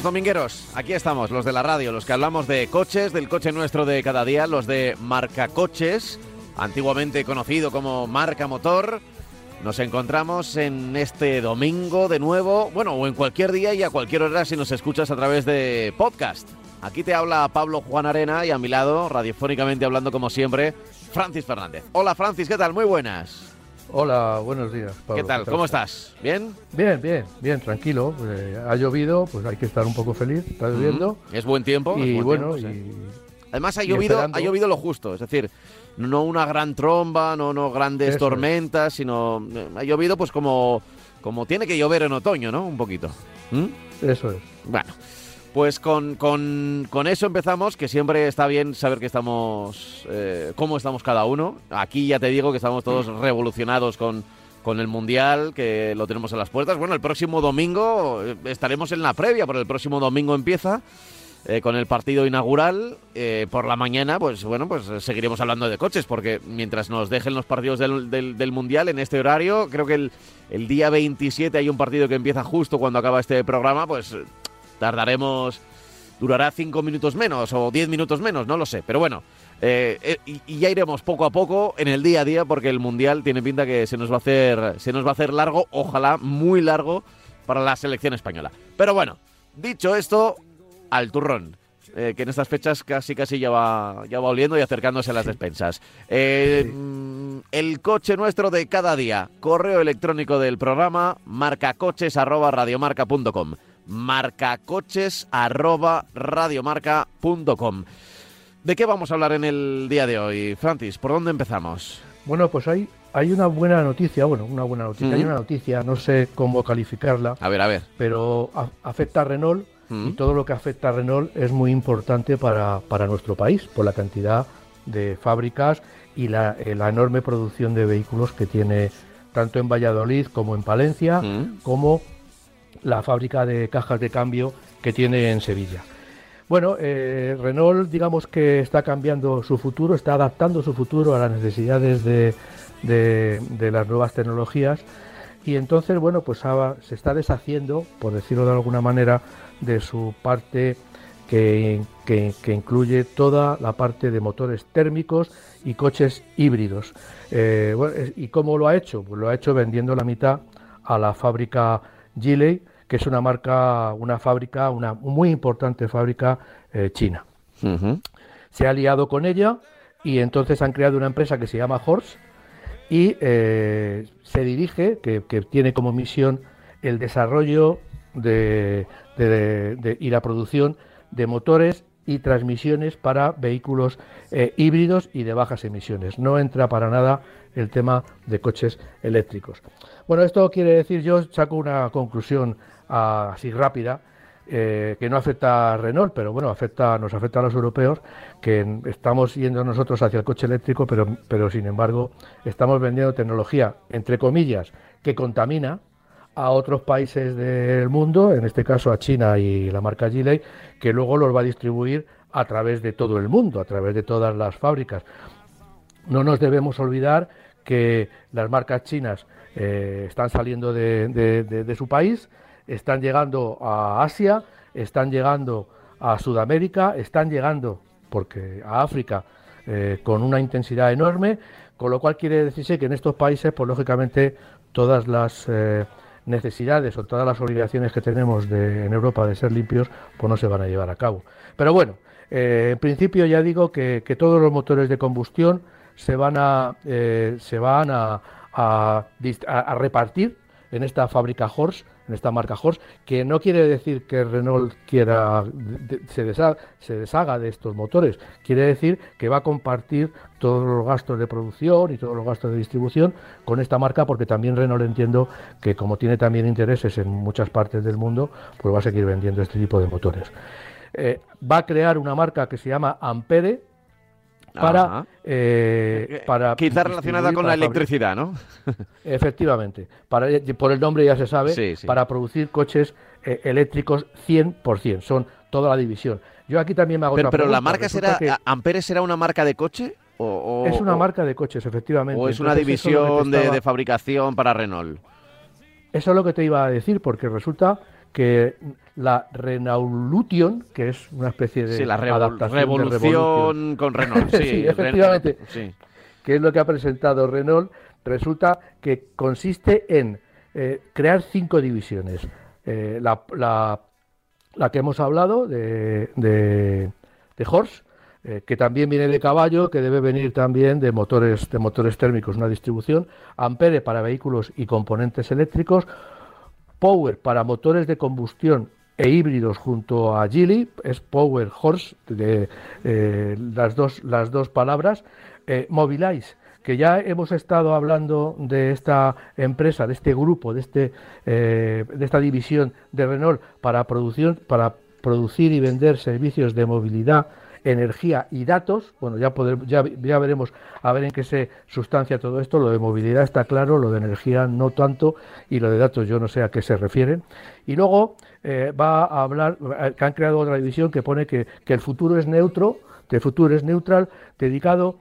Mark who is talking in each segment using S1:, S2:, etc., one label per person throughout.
S1: ¿Qué tal amigos domingueros? Aquí estamos, los de la radio, los que hablamos de coches, del coche nuestro de cada día, los de Marca Coches, antiguamente conocido como Marca Motor. Nos encontramos en este domingo de nuevo, bueno, o en cualquier día y a cualquier hora si nos escuchas a través de podcast. Aquí te habla Pablo Juan Arena y a mi lado, radiofónicamente hablando como siempre, Francis Fernández. Hola Francis, ¿qué tal? Muy buenas.
S2: Hola, buenos días. Pablo.
S1: ¿Qué tal? ¿Cómo estás? ¿Bien?
S2: Bien, bien, bien, tranquilo. Eh, ha llovido, pues hay que estar un poco feliz. Está lloviendo.
S1: Es buen tiempo.
S2: Y
S1: buen
S2: bueno,
S1: tiempo, sí.
S2: y
S1: Además ha llovido,
S2: esperando.
S1: ha llovido lo justo, es decir, no una gran tromba, no, no grandes
S2: Eso
S1: tormentas, sino eh, ha llovido pues como, como tiene que llover en otoño, ¿no? Un poquito. ¿Mm?
S2: eso es.
S1: Bueno, pues con, con- con eso empezamos, que siempre está bien saber que estamos, eh, cómo estamos cada uno. Aquí ya te digo que estamos todos revolucionados con, con el Mundial, que lo tenemos a las puertas. Bueno, el próximo domingo eh, estaremos en la previa, pero el próximo domingo empieza. eh, con el partido inaugural eh, por la mañana, pues bueno, pues seguiremos hablando de coches, porque mientras nos dejen los partidos del, del- del Mundial en este horario, creo que el, el día 27 hay un partido que empieza justo cuando acaba este programa, pues tardaremos, durará cinco minutos menos o diez minutos menos, no lo sé, pero bueno, eh, eh, y, ya iremos poco a poco en el día a día porque el mundial tiene pinta que se nos va a hacer, se nos va a hacer largo, ojalá muy largo para la selección española. Pero bueno, dicho esto, al turrón. eh, que en estas fechas casi casi ya va, ya va oliendo y acercándose a las despensas. Eh, mm, El coche nuestro de cada día. Correo electrónico del programa marcacoches arroba radiomarca.com. Marcacoches arroba radiomarca.com. ¿De qué vamos a hablar en el día de hoy, Francis? ¿Por dónde empezamos?
S2: Bueno, pues hay, hay una buena noticia, bueno, una buena noticia. Hay una noticia, no sé cómo calificarla,
S1: A ver, a ver.
S2: pero a- afecta a Renault y todo lo que afecta a Renault es muy importante para, para nuestro país, por la cantidad de fábricas y la, eh, la enorme producción de vehículos que tiene tanto en Valladolid como en Palencia, como la fábrica de cajas de cambio que tiene en Sevilla. Bueno, eh, Renault digamos que está cambiando su futuro, está adaptando su futuro a las necesidades de, las nuevas tecnologías y entonces, bueno, pues se está deshaciendo, por decirlo de alguna manera, de su parte que, incluye toda la parte de motores térmicos y coches híbridos. Eh, es- ¿Y cómo lo ha hecho? Pues lo ha hecho vendiendo la mitad a la fábrica Geely, que es una marca, una fábrica, una muy importante fábrica eh, china. Se ha aliado con ella y entonces han creado una empresa que se llama Horse y eh, se dirige, que, que tiene como misión el desarrollo de, de- de- y la producción de motores y transmisiones para vehículos eh, híbridos y de bajas emisiones. No entra para nada el tema de coches eléctricos. Bueno, esto quiere decir, yo saco una conclusión ah, así rápida, eh, que no afecta a Renault, pero bueno, afecta, nos afecta a los europeos, que estamos yendo nosotros hacia el coche eléctrico, pero, pero sin embargo estamos vendiendo tecnología, entre comillas, que contamina a otros países del mundo, en este caso a China y la marca Geely, que luego los va a distribuir a través de todo el mundo, a través de todas las fábricas. No nos debemos olvidar que las marcas chinas eh, están saliendo de, su país, están llegando a Asia, están llegando a Sudamérica, están llegando porque a África eh, con una intensidad enorme, con lo cual quiere decirse que en estos países, pues lógicamente, todas las eh, necesidades o todas las obligaciones que tenemos de- en Europa de ser limpios, pues no se van a llevar a cabo. Pero bueno, en principio ya digo que todos los motores de combustión se van a, eh, se van a, a repartir en esta fábrica Horse, en esta marca Horse, que no quiere decir que Renault quiera se, desha- se deshaga de estos motores, quiere decir que va a compartir todos los gastos de producción y todos los gastos de distribución con esta marca, porque también Renault entiendo que como tiene también intereses en muchas partes del mundo, pues va a seguir vendiendo este tipo de motores. eh, va a crear una marca que se llama Ampere para,
S1: Ajá.
S2: eh, para
S1: Quizá relacionada con la electricidad, ¿no?
S2: Efectivamente, para, por el nombre ya se sabe,
S1: Sí, sí.
S2: para producir coches eh, eléctricos 100%, son toda la división. Yo aquí también me hago
S1: Pero,
S2: otra
S1: pero la marca
S2: Resulta
S1: será,
S2: que
S1: ¿Ampere será una marca de coche? O, o-
S2: es una
S1: o-
S2: marca de coches, efectivamente.
S1: ¿O es una
S2: es
S1: división de,
S2: estaba-
S1: de fabricación para Renault?
S2: Eso es lo que te iba a decir, porque resulta que la Renaulution, que es una especie de
S1: Sí, la revol-
S2: adaptación de
S1: revolución con Renault. Sí,
S2: efectivamente.
S1: sí.
S2: que es lo que ha presentado Renault, resulta que consiste en eh, crear cinco divisiones. Eh, la, la- la que hemos hablado de, de, de Horse, eh, que también viene de caballo, que debe venir también de motores, de motores térmicos, una distribución. Ampere para vehículos y componentes eléctricos. Power para motores de combustión e híbridos junto a Geely, es Power Horse, de, eh, las, dos, las dos palabras. Eh, Mobilize, que ya hemos estado hablando de esta empresa, de este grupo, de, este, eh, de esta división de Renault para, producción, para producir y vender servicios de movilidad, energía y datos. Bueno, ya, poder- ya, ya veremos a ver en qué se sustancia todo esto. Lo de movilidad está claro, lo de energía no tanto y lo de datos yo no sé a qué se refieren. Y luego eh, va a hablar, eh, que han creado otra división que pone que, que el futuro es neutro, que el futuro es neutral, dedicado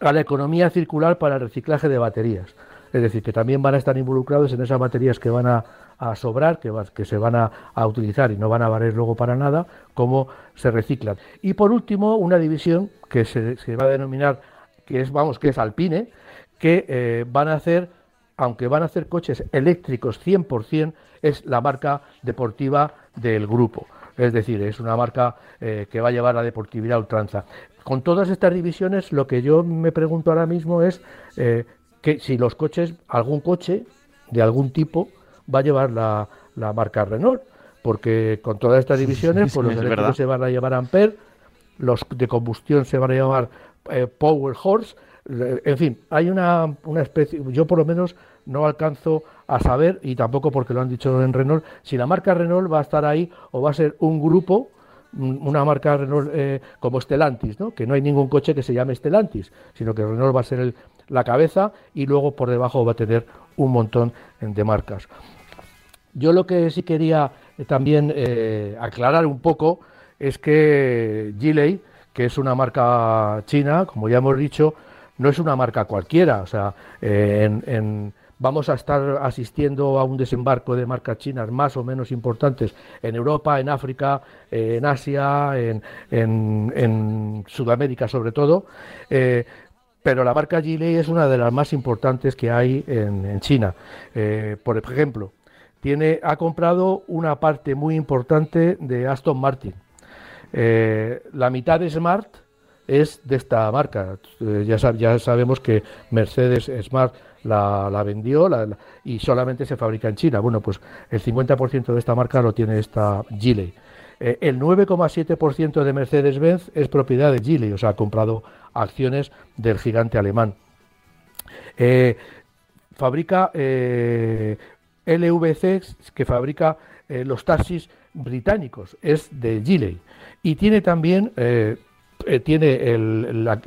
S2: a la economía circular para el reciclaje de baterías. Es decir, que también van a estar involucrados en esas baterías que van a, a sobrar, que, se van a, utilizar y no van a valer luego para nada, cómo se reciclan. Y por último, una división que se, se va a denominar, que es, vamos, que es Alpine, que eh, van a hacer, aunque van a hacer coches eléctricos 100%, es la marca deportiva del grupo. Es decir, es una marca eh, que va a llevar la deportividad a ultranza. Con todas estas divisiones, lo que yo me pregunto ahora mismo es eh, que si los coches, algún coche de algún tipo, va a llevar la, la marca Renault. Porque con todas estas divisiones, pues los eléctricos se van a llevar Ampere, los de combustión se van a llamar eh, Power Horse. eh, En fin, hay una, una especie, yo por lo menos no alcanzo a saber, y tampoco porque lo han dicho en Renault, si la marca Renault va a estar ahí o va a ser un grupo, una marca Renault eh, como Stellantis, ¿no? que no hay ningún coche que se llame Stellantis, sino que Renault va a ser el- la cabeza y luego por debajo va a tener un montón de marcas. Yo lo que sí quería eh, también eh, aclarar un poco es que Geely, que es una marca china, como ya hemos dicho, no es una marca cualquiera. O sea, eh, vamos a estar asistiendo a un desembarco de marcas chinas más o menos importantes en Europa, en África, en Asia, en, en- Sudamérica sobre todo. Pero la marca Geely es una de las más importantes que hay en, China. Por ejemplo, tiene, ha comprado una parte muy importante de Aston Martin. Eh, la mitad de Smart es de esta marca. Eh, ya, ya sabemos que Mercedes Smart la, la vendió la- y solamente se fabrica en China. Bueno, pues el 50% de esta marca lo tiene esta Geely. Eh, el 9,7% de Mercedes-Benz es propiedad de Geely, o sea, ha comprado acciones del gigante alemán. Eh, fabrica LVC, que fabrica eh, los taxis británicos, es de Geely. Y tiene también, eh, eh, tiene la,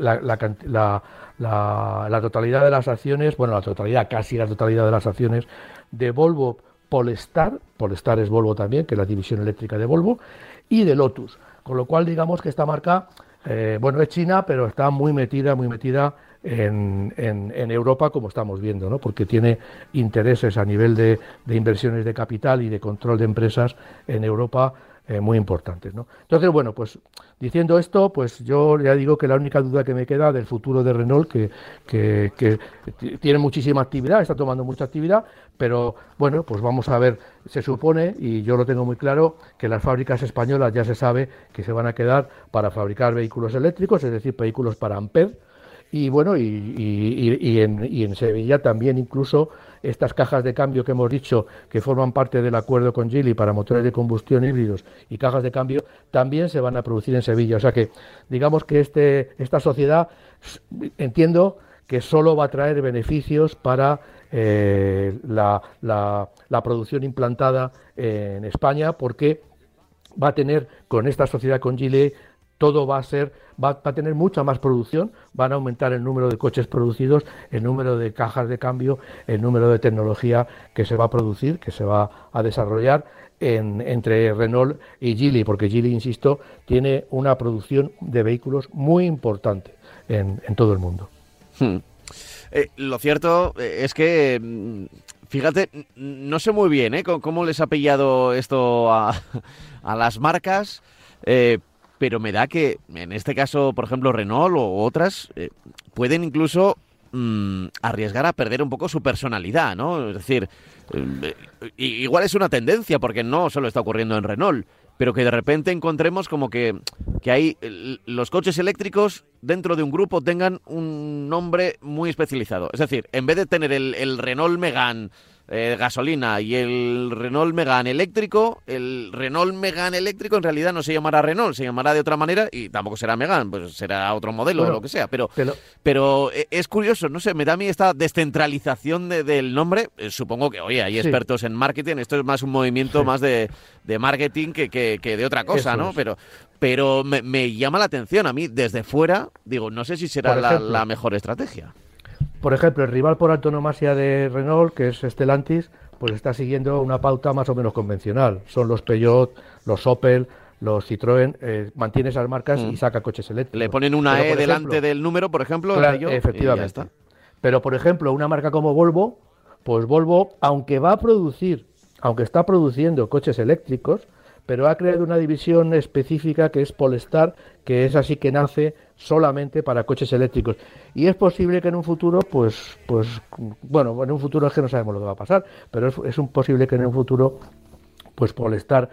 S2: totalidad de las acciones, bueno, la totalidad, casi la totalidad de las acciones de Volvo Polestar, Polestar es Volvo también, que es la división eléctrica de Volvo, y de Lotus. Con lo cual, digamos que esta marca, bueno, es china, pero está muy metida, muy metida en, Europa, como estamos viendo, ¿no? porque tiene intereses a nivel de, inversiones de capital y de control de empresas en Europa eh, muy importantes. ¿no? Entonces, bueno, pues diciendo esto, pues yo ya digo que la única duda que me queda del futuro de Renault, que, tiene muchísima actividad, está tomando mucha actividad, pero bueno, pues vamos a ver, se supone, y yo lo tengo muy claro, que las fábricas españolas ya se sabe que se van a quedar para fabricar vehículos eléctricos, es decir, vehículos para Ampere, y bueno, y, y- en, y en Sevilla también incluso estas cajas de cambio que hemos dicho que forman parte del acuerdo con Geely para motores de combustión híbridos y cajas de cambio también se van a producir en Sevilla. O sea que digamos que este, esta sociedad entiendo que solo va a traer beneficios para eh, la, la- producción implantada en España porque va a tener con esta sociedad con Gile todo va a ser, va, a tener mucha más producción, van a aumentar el número de coches producidos, el número de cajas de cambio, el número de tecnología que se va a producir, que se va a desarrollar entre Renault y Geely, porque Geely, insisto, tiene una producción de vehículos muy importante en, todo el mundo.
S1: Hmm. Eh, lo cierto eh, es que mm, Fíjate, no sé muy bien ¿eh? cómo les ha pillado esto a, las marcas, pero me da que en este caso, por ejemplo, Renault o otras, eh, pueden incluso mm, arriesgar a perder un poco su personalidad, ¿no? Es decir, eh, igual es una tendencia, porque no solo está ocurriendo en Renault, pero que de repente encontremos como que, que hay los coches eléctricos dentro de un grupo tengan un nombre muy especializado. Es decir, en vez de tener el, el Renault Megane eh, gasolina y el Renault Megane eléctrico, el Renault Megane eléctrico en realidad no se llamará Renault, se llamará de otra manera y tampoco será Megane, pues será otro modelo o lo que sea. Pero, pero, eh, es curioso, no sé, me da a mí esta descentralización del nombre. Eh, supongo que, oye, hay expertos en marketing, esto es más un movimiento más de, marketing que, que, de otra cosa, ¿no? Pero, pero me, llama la atención a mí desde fuera, digo, no sé si será la mejor estrategia.
S2: Por ejemplo, el rival por autonomasia de Renault, que es Stellantis, pues está siguiendo una pauta más o menos convencional. Son los Peugeot, los Opel, los Citroën, eh, mantiene esas marcas y mm. saca coches eléctricos.
S1: Le ponen una E delante del número, por ejemplo,
S2: efectivamente. Pero, por ejemplo, una marca como Volvo, pues Volvo, aunque va a producir, aunque está produciendo coches eléctricos, pero ha creado una división específica que es Polestar, que es así que nace solamente para coches eléctricos. Y es posible que en un futuro, pues, pues, bueno, en un futuro es que no sabemos lo que va a pasar, pero es, un posible que en un futuro, pues Polestar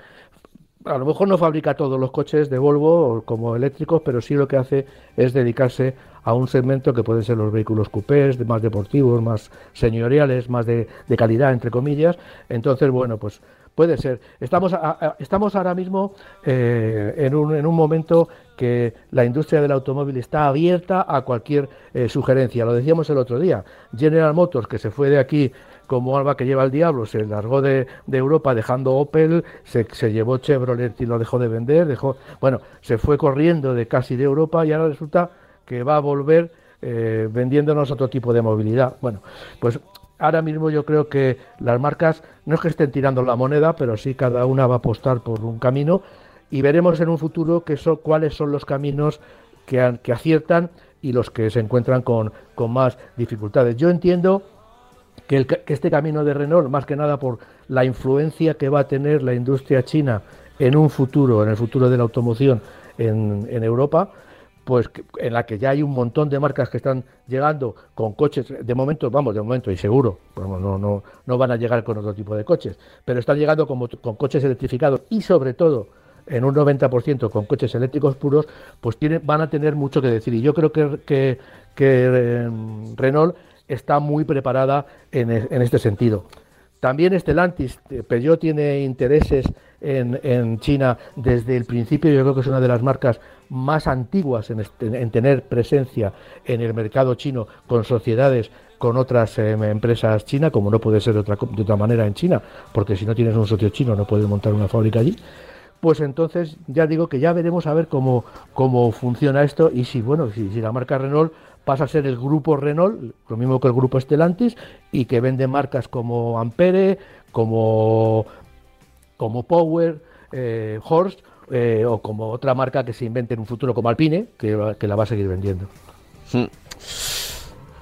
S2: a lo mejor no fabrica todos los coches de Volvo como eléctricos, pero sí lo que hace es dedicarse a un segmento que pueden ser los vehículos coupés, más deportivos, más señoriales, más de calidad, entre comillas. Entonces, bueno, pues Puede ser. Estamos, estamos ahora mismo eh, en, un, en, un, momento que la industria del automóvil está abierta a cualquier eh, sugerencia. Lo decíamos el otro día. General Motors, que se fue de aquí como alba que lleva el diablo, se largó de, Europa dejando Opel, se, se, llevó Chevrolet y lo dejó de vender, dejó, bueno, se fue corriendo de casi de Europa y ahora resulta que va a volver eh, vendiéndonos otro tipo de movilidad. Bueno, pues ahora mismo yo creo que las marcas no es que estén tirando la moneda, pero sí cada una va a apostar por un camino y veremos en un futuro que son, cuáles son los caminos que, que aciertan y los que se encuentran con, más dificultades. Yo entiendo que, este camino de Renault, más que nada por la influencia que va a tener la industria china en un futuro, en el futuro de la automoción en Europa, pues en la que ya hay un montón de marcas que están llegando con coches, de momento, vamos, de momento y seguro, no, no, no van a llegar con otro tipo de coches, pero están llegando con, coches electrificados y sobre todo en un 90% con coches eléctricos puros, pues tienen, van a tener mucho que decir. Y yo creo que, que, que em, Renault está muy preparada en, en este sentido. También Stellantis, eh, Peugeot tiene intereses en, en, China desde el principio. Yo creo que es una de las marcas más antiguas en, en tener presencia en el mercado chino con sociedades con otras em, empresas chinas, como no puede ser de otra, de otra manera en China, porque si no tienes un socio chino no puedes montar una fábrica allí. Pues entonces ya digo que ya veremos a ver cómo, cómo funciona esto y si bueno si la marca Renault pasa a ser el grupo Renault, lo mismo que el grupo Stellantis, y que vende marcas como Ampere, como, como Power, eh, Horst, eh, o como otra marca que se invente en un futuro como Alpine, que, que la va a seguir vendiendo.
S1: Hmm.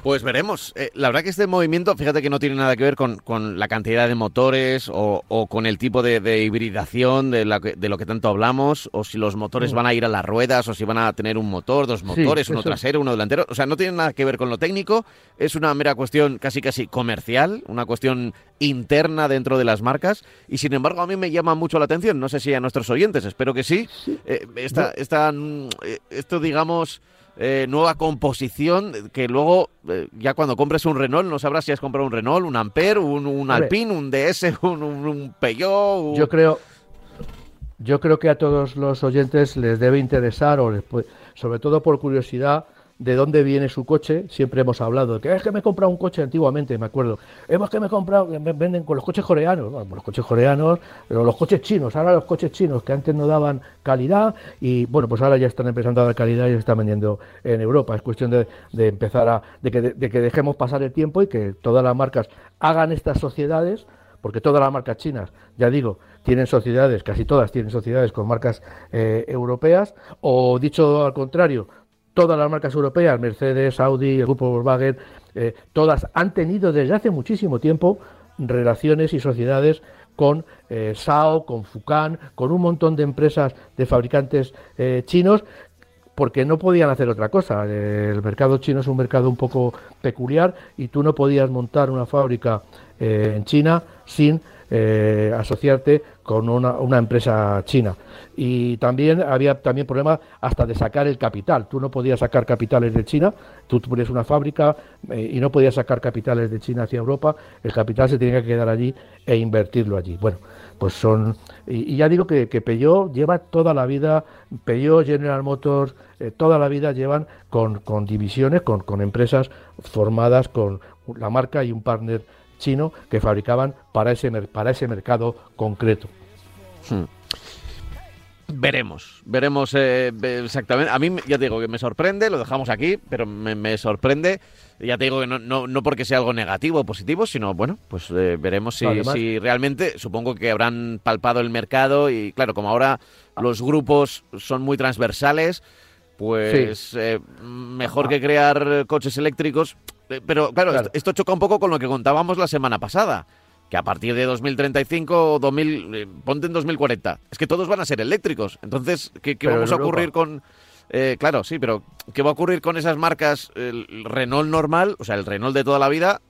S1: Pues veremos. Eh, la verdad que este movimiento, fíjate que no tiene nada que ver con, la cantidad de motores o, con el tipo de, hibridación de, lo que tanto hablamos, o si los motores mm. van a ir a las ruedas, o si van a tener un motor, dos motores, uno trasero, uno delantero. O sea, no tiene nada que ver con lo técnico, es una mera cuestión casi casi comercial, una cuestión interna dentro de las marcas, y sin embargo a mí me llama mucho la atención, no sé si a nuestros oyentes, espero que sí, eh, esta, mm, eh, esto digamos... Eh, nueva composición que luego, eh, ya cuando compres un Renault, no sabrás si has comprado un Renault, un Ampere, un, un Alpine, un DS, un, un, Peugeot.
S2: Yo creo, yo creo que a todos los oyentes les debe interesar, o les sobre todo por curiosidad, de dónde viene su coche, siempre hemos hablado que es que me he comprado un coche antiguamente, me acuerdo. Hemos que me he comprado, me venden con los coches coreanos, bueno, los coches coreanos, los coches chinos, ahora los coches chinos que antes no daban calidad y bueno, pues ahora ya están empezando a dar calidad y se están vendiendo en Europa. Es cuestión de, empezar a, de que, de que dejemos pasar el tiempo y que todas las marcas hagan estas sociedades porque todas las marcas chinas, ya digo, tienen sociedades, casi todas tienen sociedades con marcas eh, europeas, o dicho al contrario, todas las marcas europeas, Mercedes, Audi, el grupo Volkswagen, eh, todas han tenido desde hace muchísimo tiempo relaciones y sociedades con eh, SAO, con Fucan, con un montón de empresas de fabricantes eh, chinos porque no podían hacer otra cosa. El mercado chino es un mercado un poco peculiar y tú no podías montar una fábrica en China sin asociarte con una, empresa china. Y también había también problemas hasta de sacar el capital. Tú no podías sacar capitales de China, tú ponías una fábrica eh, y no podías sacar capitales de China hacia Europa, el capital se tenía que quedar allí e invertirlo allí. Bueno, pues son... Y, ya digo que, que, Peugeot lleva toda la vida, Peugeot, General Motors, eh, toda la vida llevan con, divisiones, con, con empresas formadas con la marca y un partner chino que fabricaban para ese, para ese mercado concreto. Hmm.
S1: Veremos, veremos eh, exactamente. A mí ya te digo que me sorprende, lo dejamos aquí, pero me, sorprende. Ya te digo que no, no, no, porque sea algo negativo o positivo, sino bueno, pues eh, veremos si, si, realmente, supongo que habrán palpado el mercado y claro, como ahora los grupos son muy transversales, pues eh, mejor que crear coches eléctricos. Eh, pero claro, esto choca un poco con lo que contábamos la semana pasada. Que a partir de 2035 o 2000, eh, ponte en 2040, es que todos van a ser eléctricos. Entonces, ¿qué, vamos a ocurrir con...? claro, sí, pero ¿qué va a ocurrir con esas marcas? El Renault normal, o sea, el Renault de toda la vida,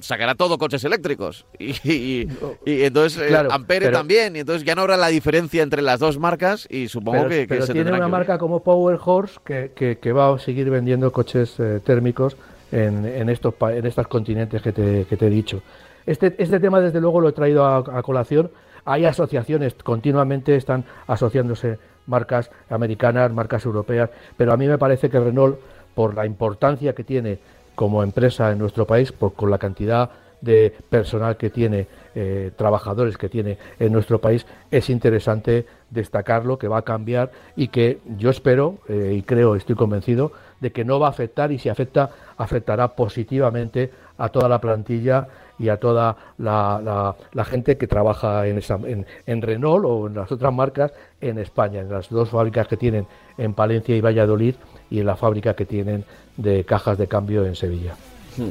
S1: sacará todo coches eléctricos. Y, entonces eh, Ampere también. Y entonces ya no habrá la diferencia entre las dos marcas y supongo que,
S2: pero
S1: se
S2: tiene una marca como Power Horse que, que, va a seguir vendiendo coches eh, térmicos en, en, estos, en estos continentes que te, que te he dicho. Este, este tema, desde luego, lo he traído a, colación. Hay asociaciones, continuamente están asociándose marcas americanas, marcas europeas, pero a mí me parece que Renault, por la importancia que tiene como empresa en nuestro país, por, con la cantidad de personal que tiene, eh, trabajadores que tiene en nuestro país, es interesante destacarlo, que va a cambiar y que yo espero eh, y creo, estoy convencido, de que no va a afectar y si afecta, afectará positivamente a toda la plantilla y a toda la, gente que trabaja en, en, en, Renault o en las otras marcas en España, en las dos fábricas que tienen en Palencia y Valladolid y en la fábrica que tienen de cajas de cambio en Sevilla. Hmm.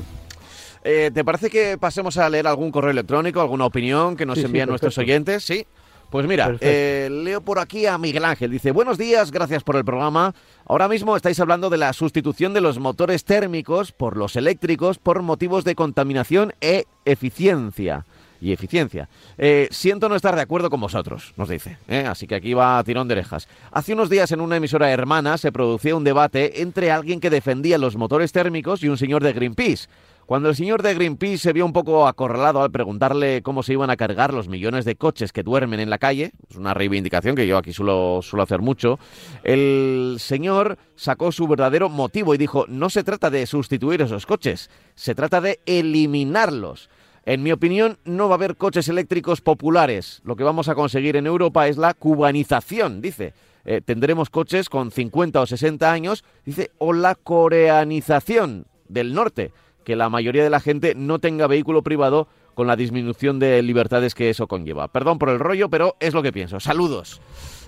S1: Eh, ¿Te parece que pasemos a leer algún correo electrónico, alguna opinión que nos envían nuestros oyentes? Sí. Pues mira, eh, leo por aquí a Miguel Ángel. Dice, buenos días, gracias por el programa. Ahora mismo estáis hablando de la sustitución de los motores térmicos por los eléctricos por motivos de contaminación e eficiencia y eficiencia. Eh, siento no estar de acuerdo con vosotros, nos dice. ¿eh? Así que aquí va a tirón de orejas. Hace unos días en una emisora hermana se producía un debate entre alguien que defendía los motores térmicos y un señor de Greenpeace. Cuando el señor de Greenpeace se vio un poco acorralado al preguntarle cómo se iban a cargar los millones de coches que duermen en la calle, es una reivindicación que yo aquí suelo, suelo hacer mucho, el señor sacó su verdadero motivo y dijo, no se trata de sustituir esos coches, se trata de eliminarlos. En mi opinión, no va a haber coches eléctricos populares. Lo que vamos a conseguir en Europa es la cubanización, dice. Eh, tendremos coches con 50 o 60 años, dice, o la coreanización del norte, que la mayoría de la gente no tenga vehículo privado con la disminución de libertades que eso conlleva. Perdón por el rollo, pero es lo que pienso. Saludos.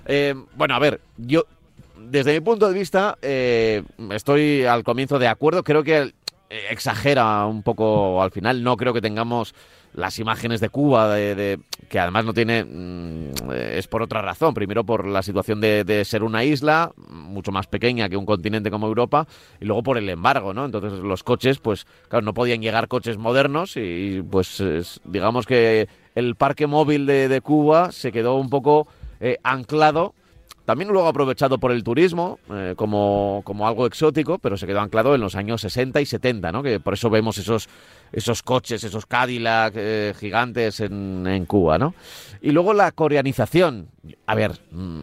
S1: Eh, bueno, a ver, yo desde mi punto de vista eh, estoy al comienzo de acuerdo. Creo que eh, exagera un poco al final. No creo que tengamos las imágenes de Cuba, de, que además no tiene, mm, es por otra razón. Primero por la situación de, ser una isla mucho más pequeña que un continente como Europa y luego por el embargo, ¿no? Entonces los coches, pues claro, no podían llegar coches modernos y pues digamos que el parque móvil de, Cuba se quedó un poco eh, anclado también luego aprovechado por el turismo eh, como, como, algo exótico, pero se quedó anclado en los años 60 y 70, ¿no? Que por eso vemos esos, esos coches, esos Cadillac eh, gigantes en, en, Cuba, ¿no? Y luego la coreanización. A ver, mm,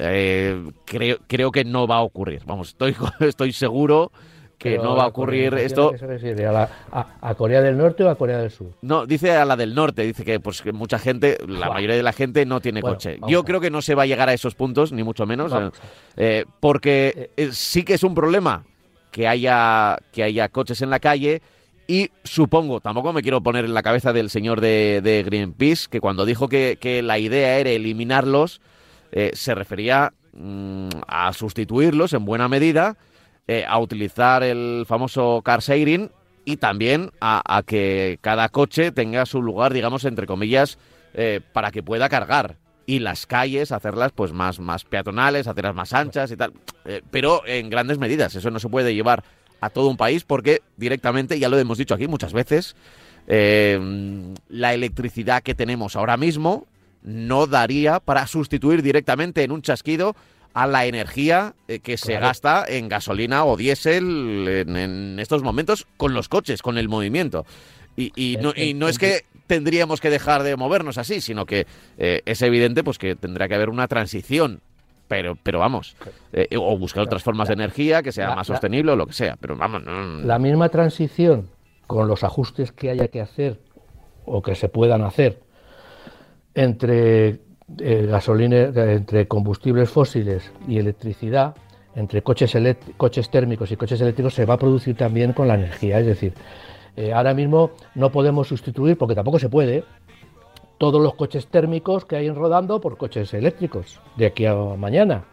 S1: eh, creo, creo que no va a ocurrir. Vamos, estoy, estoy seguro que no va a ocurrir esto.
S2: ¿A se refiere? ¿A, Corea del Norte o a Corea del Sur?
S1: No, dice a la del norte, dice que pues que mucha gente, la mayoría de la gente no tiene coche. Yo creo que no se va a llegar a esos puntos, ni mucho menos, eh, eh, porque eh. sí que es un problema que haya, que haya coches en la calle. Y supongo, tampoco me quiero poner en la cabeza del señor de, Greenpeace, que cuando dijo que, que, la idea era eliminarlos, se refería mm, a sustituirlos en buena medida eh, a utilizar el famoso car sharing y también a, que cada coche tenga su lugar, digamos, entre comillas, eh, para que pueda cargar. Y las calles hacerlas pues más, más peatonales, hacerlas más anchas y tal. Eh, pero en grandes medidas. Eso no se puede llevar a todo un país porque directamente, ya lo hemos dicho aquí muchas veces, la electricidad que tenemos ahora mismo no daría para sustituir directamente en un chasquido a la energía eh, que se gasta en gasolina o diésel en, estos momentos con los coches, con el movimiento. Y, no, y no es que tendríamos que dejar de movernos así, sino que eh, es evidente pues que tendrá que haber una transición. Pero, pero vamos, eh, o buscar otras formas de energía que sea más sostenible o lo que sea. Pero vamos,
S2: La misma transición con los ajustes que haya que hacer o que se puedan hacer entre eh, gasolina entre combustibles fósiles y electricidad, entre coches, coches térmicos y coches eléctricos, se va a producir también con la energía. Es decir, eh, ahora mismo no podemos sustituir, porque tampoco se puede, todos los coches térmicos que hay rodando por coches eléctricos de aquí a mañana.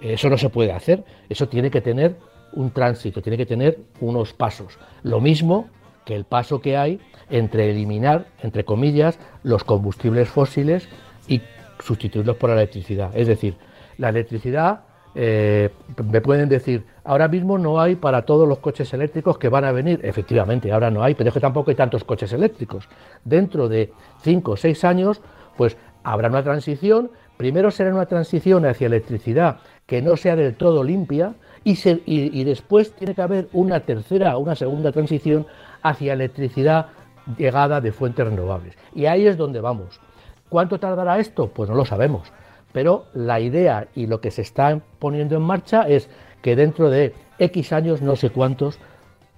S2: Eso no se puede hacer. Eso tiene que tener un tránsito, tiene que tener unos pasos. Lo mismo que el paso que hay entre eliminar, entre comillas, los combustibles fósiles y sustituirlos por la electricidad. Es decir, la electricidad, eh, me pueden decir, ahora mismo no hay para todos los coches eléctricos que van a venir. Efectivamente, ahora no hay, pero es que tampoco hay tantos coches eléctricos. Dentro de 5 o 6 años, pues habrá una transición. Primero será una transición hacia electricidad que no sea del todo limpia y, y después tiene que haber una tercera, una segunda transición hacia electricidad llegada de fuentes renovables. Y ahí es donde vamos. ¿Cuánto tardará esto? Pues no lo sabemos. Pero la idea y lo que se está poniendo en marcha es que dentro de X años, no sé cuántos,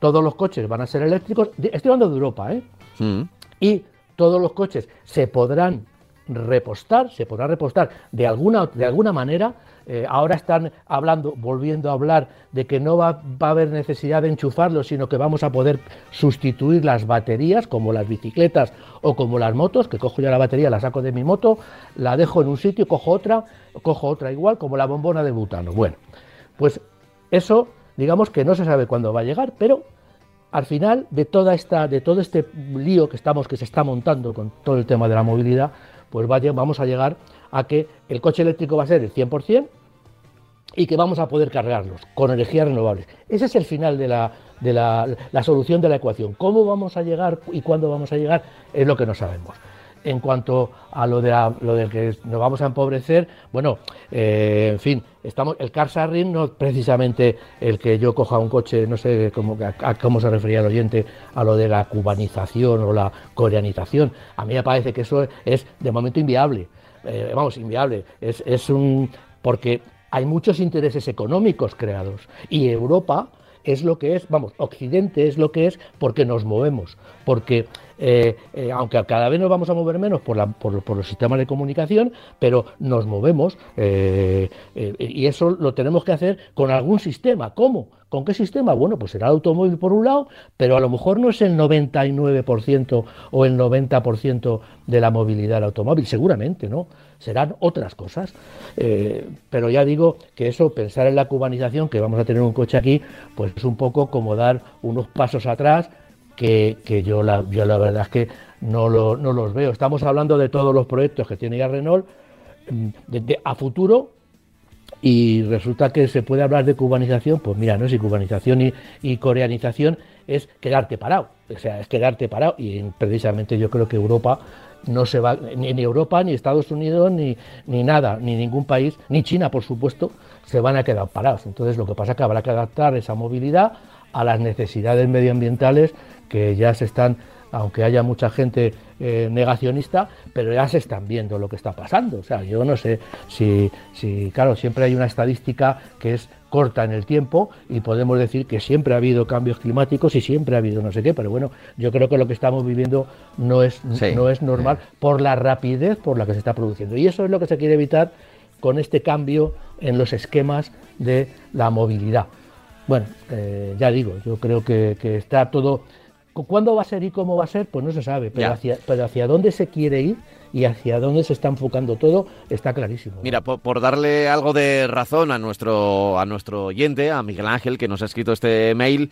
S2: todos los coches van a ser eléctricos. Estoy hablando de Europa, ¿eh? Mm. Y todos los coches se podrán repostar, se podrá repostar de alguna, de alguna manera eh, ahora están hablando, volviendo a hablar de que no va, a haber necesidad de enchufarlos, sino que vamos a poder sustituir las baterías, como las bicicletas o como las motos, que cojo ya la batería, la saco de mi moto, la dejo en un sitio, cojo otra, cojo otra igual, como la bombona de butano. Bueno, pues eso, digamos que no se sabe cuándo va a llegar, pero al final de toda esta, de todo este lío que estamos, que se está montando con todo el tema de la movilidad, pues vamos a llegar a que el coche eléctrico va a ser el 100% y que vamos a poder cargarlos con energías renovables. Ese es el final de la, de la, solución de la ecuación. ¿Cómo vamos a llegar y cuándo vamos a llegar? Es lo que no sabemos. En cuanto a lo de, lo de que nos vamos a empobrecer, bueno, eh, en fin, estamos, el car sharing no es precisamente el que yo coja un coche, no sé cómo, a, cómo se refería el oyente, a lo de la cubanización o la coreanización. A mí me parece que eso es de momento inviable. Eh, vamos, inviable. Es, es un. porque hay muchos intereses económicos creados. Y Europa es lo que es, vamos, Occidente es lo que es porque nos movemos, porque eh, eh, aunque cada vez nos vamos a mover menos por, los sistemas de comunicación, pero nos movemos y eso lo tenemos que hacer con algún sistema. ¿Cómo? ¿Con qué sistema? Bueno, pues será el automóvil por un lado, pero a lo mejor no es el 99% o el 90% de la movilidad del automóvil, seguramente, ¿no? Serán otras cosas. Eh, pero ya digo que eso, pensar en la cubanización, que vamos a tener un coche aquí, pues es un poco como dar unos pasos atrás que, yo, la, yo la verdad es que no, no los veo. Estamos hablando de todos los proyectos que tiene ya Renault mm, a futuro y resulta que se puede hablar de cubanización, pues mira, no si cubanización y, coreanización es quedarte parado, o sea, es quedarte parado y precisamente yo creo que Europa no se va, ni, Europa, ni Estados Unidos, ni, ni nada, ni ningún país, ni China, por supuesto, se van a quedar parados. Entonces lo que pasa es que habrá que adaptar esa movilidad a las necesidades medioambientales que ya se están, aunque haya mucha gente eh, negacionista, pero ya se están viendo lo que está pasando. O sea, yo no sé si, si, claro, siempre hay una estadística que es corta en el tiempo y podemos decir que siempre ha habido cambios climáticos y siempre ha habido no sé qué, pero bueno, yo creo que lo que estamos viviendo no es, no es normal por la rapidez por la que se está produciendo. Y eso es lo que se quiere evitar con este cambio en los esquemas de la movilidad. Bueno, eh, ya digo, yo creo que, está todo... ¿Cuándo va a ser y cómo va a ser? Pues no se sabe, pero hacia, pero hacia dónde se quiere ir y hacia dónde se está enfocando todo está clarísimo.
S1: Mira, por, darle algo de razón a nuestro, a nuestro oyente, a Miguel Ángel, que nos ha escrito este mail,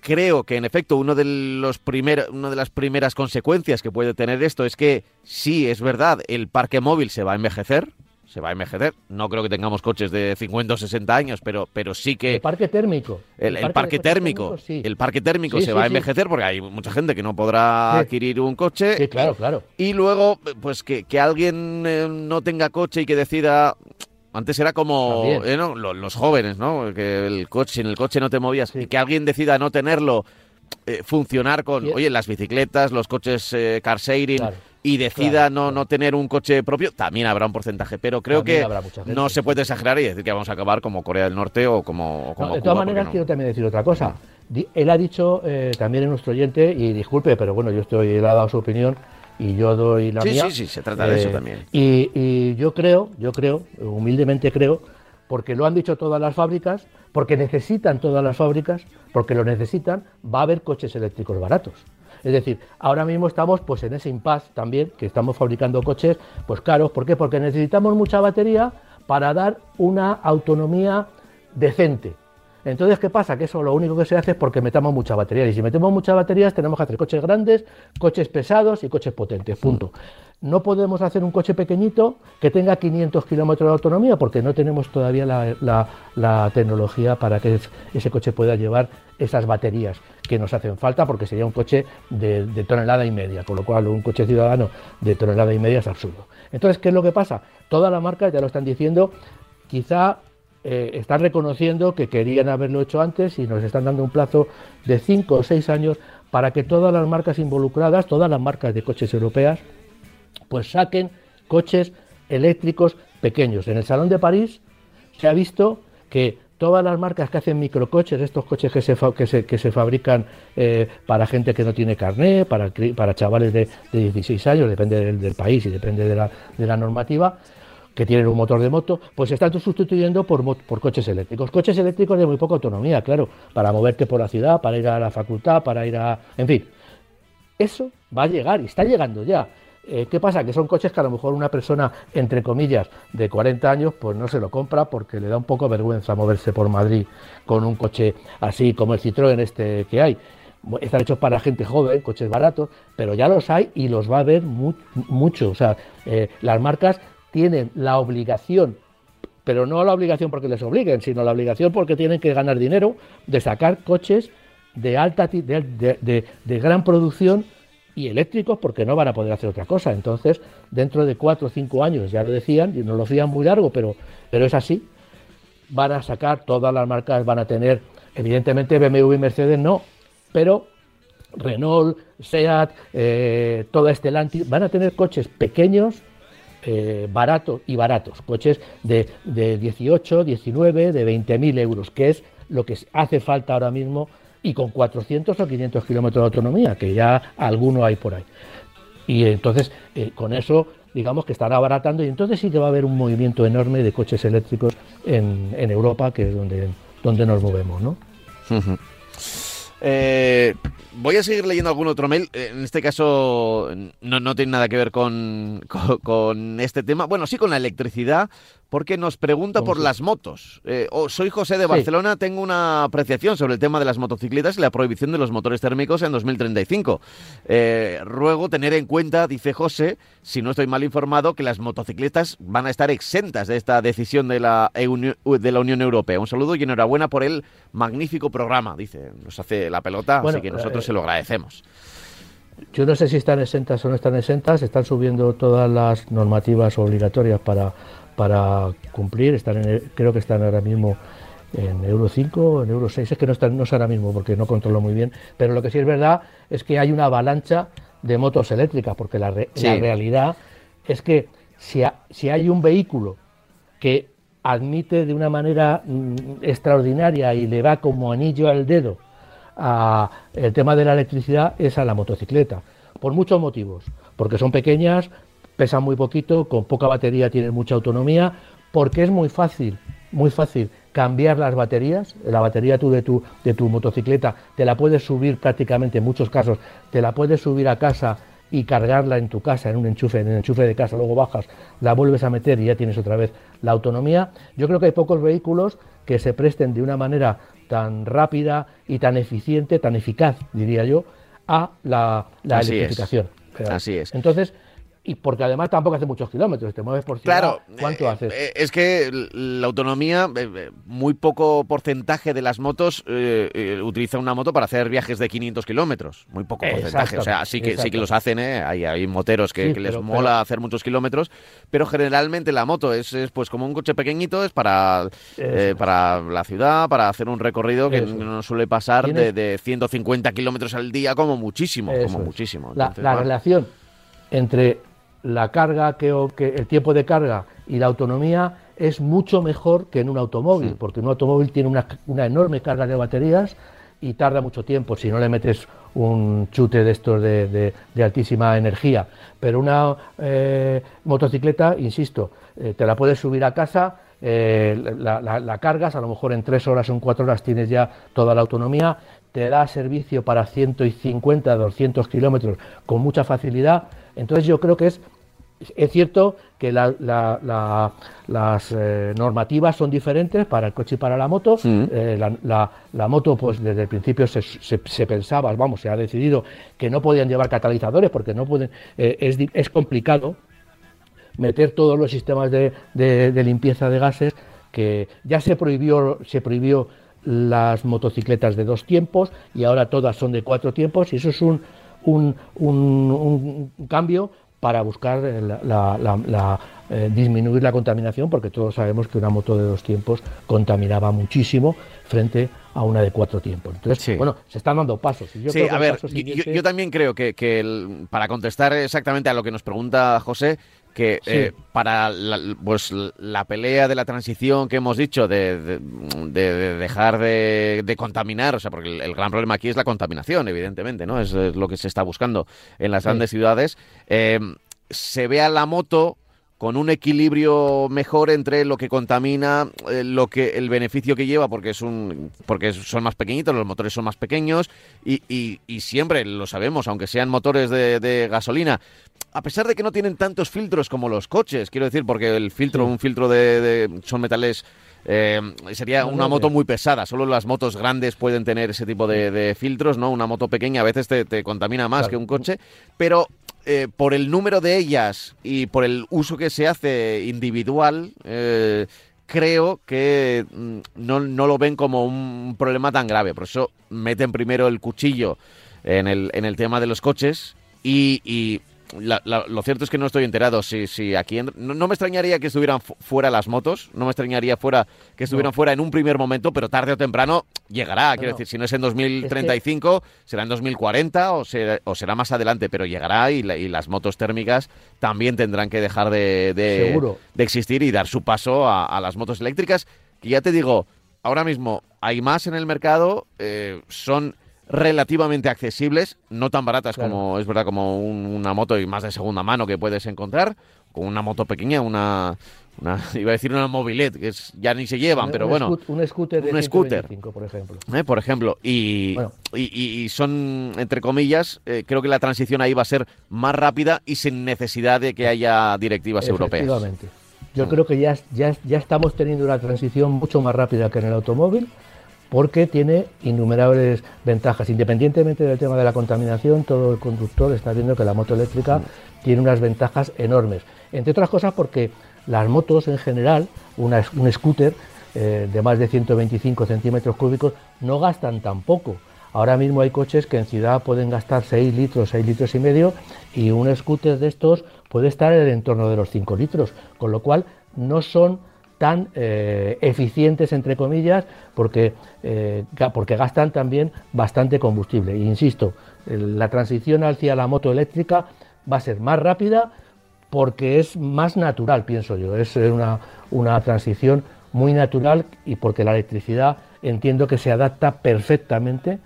S1: creo que en efecto uno de los primer, una de las primeras consecuencias que puede tener esto es que sí, es verdad, el parque móvil se va a envejecer, se va a envejecer. No creo que tengamos coches de 50 o 60 años, pero, pero sí que...
S2: El parque térmico.
S1: El, parque, térmico. El parque térmico se va a envejecer porque hay mucha gente que no podrá adquirir un coche.
S2: Sí, claro, claro.
S1: Y luego, pues que, alguien eh, no tenga coche y que decida... Antes era como eh, los, jóvenes, ¿no? Que el coche, en el coche no te movías. Y que alguien decida no tenerlo, eh, funcionar con, oye, las bicicletas, los coches car sharing y decida no, no tener un coche propio, también habrá un porcentaje. Pero creo que no se puede exagerar y decir que vamos a acabar como Corea del Norte o como. como
S2: de todas maneras, quiero también decir otra cosa. Él ha dicho eh, también en nuestro oyente, y disculpe, pero bueno, yo estoy, él ha dado su opinión y yo doy la mía.
S1: Sí, sí, se trata de eso eh, también.
S2: Y, y yo creo, yo creo, humildemente creo, porque lo han dicho todas las fábricas, porque necesitan todas las fábricas, porque lo necesitan, va a haber coches eléctricos baratos. Es decir, ahora mismo estamos pues en ese impasse también, que estamos fabricando coches pues caros. ¿Por qué? Porque necesitamos mucha batería para dar una autonomía decente. Entonces, ¿qué pasa? Que eso lo único que se hace es porque metamos mucha batería. Y si metemos muchas baterías, tenemos que hacer coches grandes, coches pesados y coches potentes. Punto no podemos hacer un coche pequeñito que tenga 500 kilómetros de autonomía porque no tenemos todavía la, tecnología para que ese coche pueda llevar esas baterías que nos hacen falta porque sería un coche de, tonelada y media, con lo cual un coche ciudadano de tonelada y media es absurdo. Entonces, ¿qué es lo que pasa? Todas las marcas ya lo están diciendo, quizá eh, están reconociendo que querían haberlo hecho antes y nos están dando un plazo de 5 o 6 años para que todas las marcas involucradas, todas las marcas de coches europeas, pues saquen coches eléctricos pequeños. En el Salón de París se ha visto que todas las marcas que hacen microcoches, estos coches que se, que se, fabrican eh, para gente que no tiene carné, para, para chavales de, 16 años, depende del, país y depende de la, de la, normativa, que tienen un motor de moto, pues se están sustituyendo por, por coches eléctricos. Coches eléctricos de muy poca autonomía, claro, para moverte por la ciudad, para ir a la facultad, para ir a... En fin, eso va a llegar y está llegando ya. Eh, ¿Qué pasa? Que son coches que a lo mejor una persona, entre comillas, de 40 años, pues no se lo compra porque le da un poco vergüenza moverse por Madrid con un coche así como el Citroën este que hay. Están hechos para gente joven, coches baratos, pero ya los hay y los va a haber mucho. O sea, eh, las marcas tienen la obligación, pero no la obligación porque les obliguen, sino la obligación porque tienen que ganar dinero de sacar coches de alta de gran producción y eléctricos porque no van a poder hacer otra cosa. Entonces, dentro de cuatro o cinco años, ya lo decían, y no lo decían muy largo, pero, pero es así, van a sacar, todas las marcas van a tener, evidentemente BMW y Mercedes no, pero Renault, Seat, eh, toda Stellantis, van a tener coches pequeños, eh, baratos y baratos, coches de, de 18, 19, de 20 mil euros, que es lo que hace falta ahora mismo y con 400 o 500 kilómetros de autonomía, que ya alguno hay por ahí. Y entonces, eh, con eso, digamos que estará abaratando y entonces sí que va a haber un movimiento enorme de coches eléctricos en, en Europa, que es donde, donde nos movemos, ¿no?
S1: Voy a seguir leyendo algún otro mail. Eh, en este caso no, no tiene nada que ver con, con, este tema. Bueno, sí con la electricidad, porque nos pregunta por las motos. Eh, oh, soy José de Barcelona, tengo una apreciación sobre el tema de las motocicletas y la prohibición de los motores térmicos en 2035. Eh, ruego tener en cuenta, dice José, si no estoy mal informado, que las motocicletas van a estar exentas de esta decisión de la, de la Unión Europea. Un saludo y enhorabuena por el magnífico programa, dice. Nos hace la pelota, así que nosotros eh, se lo agradecemos.
S2: Yo no sé si están exentas o no están exentas, están subiendo todas las normativas obligatorias para para cumplir. Están creo que están ahora mismo en Euro 5, en Euro 6, es que no, están, no sé ahora mismo porque no controlo muy bien, pero lo que sí es verdad es que hay una avalancha de motos eléctricas, porque la, realidad es que si, si hay un vehículo que admite de una manera mm, extraordinaria y le va como anillo al dedo a el tema de la electricidad es a la motocicleta, por muchos motivos, porque son pequeñas, pesan muy poquito, con poca batería tienen mucha autonomía, porque es muy fácil, muy fácil cambiar las baterías, la batería tú de tu, de tu motocicleta te la puedes subir prácticamente en muchos casos, te la puedes subir a casa y cargarla en tu casa, en un enchufe, en el enchufe de casa, luego bajas, la vuelves a meter y ya tienes otra vez la autonomía. Yo creo que hay pocos vehículos que se presten de una manera tan rápida y tan eficiente, tan eficaz, diría yo, a la, electrificación.
S1: Así es.
S2: Entonces, y porque además tampoco hace muchos kilómetros, te mueves por ciudad,
S1: claro,
S2: ¿cuánto
S1: eh,
S2: haces?
S1: Eh, es que la autonomía, eh, muy poco porcentaje de las motos utiliza una moto para hacer viajes de 500 kilómetros, muy poco porcentaje, o sea, sí que, sí que los hacen, hay, hay moteros que, les mola hacer muchos kilómetros, pero generalmente la moto es, pues como un coche pequeñito, es para, para la ciudad, para hacer un recorrido que no suele pasar de, 150 kilómetros al día como muchísimo, como muchísimo.
S2: la, relación entre la carga, que, el tiempo de carga y la autonomía es mucho mejor que en un automóvil, porque un automóvil tiene una, enorme carga de baterías y tarda mucho tiempo si no le metes un chute de estos de, altísima energía. Pero una eh, motocicleta, insisto, eh, te la puedes subir a casa, eh, la, la, cargas, a lo mejor en tres horas o en cuatro horas tienes ya toda la autonomía, te da servicio para 150, 200 kilómetros con mucha facilidad. Entonces yo creo que es es cierto que las eh, normativas son diferentes para el coche y para la moto. Eh, la, moto, pues desde el principio se, pensaba, vamos, se ha decidido que no podían llevar catalizadores porque no pueden, eh, es, es, complicado meter todos los sistemas de, limpieza de gases que ya se prohibió, se prohibió las motocicletas de dos tiempos y ahora todas son de cuatro tiempos y eso es un, un, un cambio para buscar la, eh, disminuir la contaminación, porque todos sabemos que una moto de dos tiempos contaminaba muchísimo frente a una de cuatro tiempos. Entonces, bueno, se están dando pasos.
S1: sí, a ver, yo, también creo que, para contestar exactamente a lo que nos pregunta José, que eh, para la, pues, la pelea de la transición que hemos dicho de, dejar de, contaminar, o sea, porque el, gran problema aquí es la contaminación, evidentemente, ¿no? Es, lo que se está buscando en las grandes ciudades. Eh, se vea la moto con un equilibrio mejor entre lo que contamina, eh, lo que el beneficio que lleva, porque es un, porque son más pequeñitos, los motores son más pequeños y, y, siempre lo sabemos, aunque sean motores de, gasolina, a pesar de que no tienen tantos filtros como los coches, quiero decir, porque el filtro, un filtro de, son metales eh, sería una moto muy pesada. Solo las motos grandes pueden tener ese tipo de, filtros, ¿no? Una moto pequeña a veces te, contamina más que un coche, pero eh, por el número de ellas y por el uso que se hace individual, eh, creo que mm, no, no, lo ven como un problema tan grave. Por eso meten primero el cuchillo en el, en el tema de los coches y lo cierto es que no estoy enterado si, si aquí... no, me extrañaría que estuvieran fuera las motos, no me extrañaría fuera que estuvieran fuera en un primer momento, pero tarde o temprano llegará. Quiero decir, si no es en 2035, será en 2040 o será, o será más adelante, pero llegará y, las motos térmicas también tendrán que dejar de, de, existir y dar su paso a, las motos eléctricas, que ya te digo, ahora mismo hay más en el mercado, eh, son relativamente accesibles, no tan baratas como es verdad como una moto y más de segunda mano que puedes encontrar, con una moto pequeña, una, iba a decir una mobilet, que es, ya ni se llevan, pero bueno,
S2: un scooter de
S1: un scooter,
S2: por ejemplo.
S1: Eh, por ejemplo, y, y, son, entre comillas, eh, creo que la transición ahí va a ser más rápida y sin necesidad de que haya directivas europeas.
S2: Yo mm. creo que ya, ya, ya estamos teniendo una transición mucho más rápida que en el automóvil porque tiene innumerables ventajas. Independientemente del tema de la contaminación, todo el conductor está viendo que la moto eléctrica tiene unas ventajas enormes. Entre otras cosas porque las motos en general, un scooter eh, de más de 125 centímetros cúbicos, no gastan tan poco. Ahora mismo hay coches que en ciudad pueden gastar 6 litros, 6 litros y medio, y un scooter de estos puede estar en el entorno de los 5 litros, con lo cual no son tan eh, eficientes, entre comillas, porque, eh, porque gastan también bastante combustible. E insisto, la transición hacia la moto eléctrica va a ser más rápida porque es más natural, pienso yo. Es una, una transición muy natural y porque la electricidad entiendo que se adapta perfectamente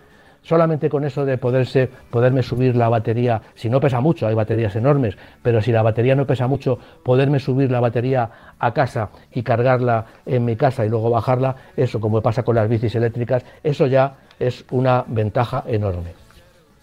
S2: solamente con eso de poderse, poderme subir la batería, si no pesa mucho, hay baterías enormes, pero si la batería no pesa mucho, poderme subir la batería a casa y cargarla en mi casa y luego bajarla, eso como pasa con las bicis eléctricas, eso ya es una ventaja enorme.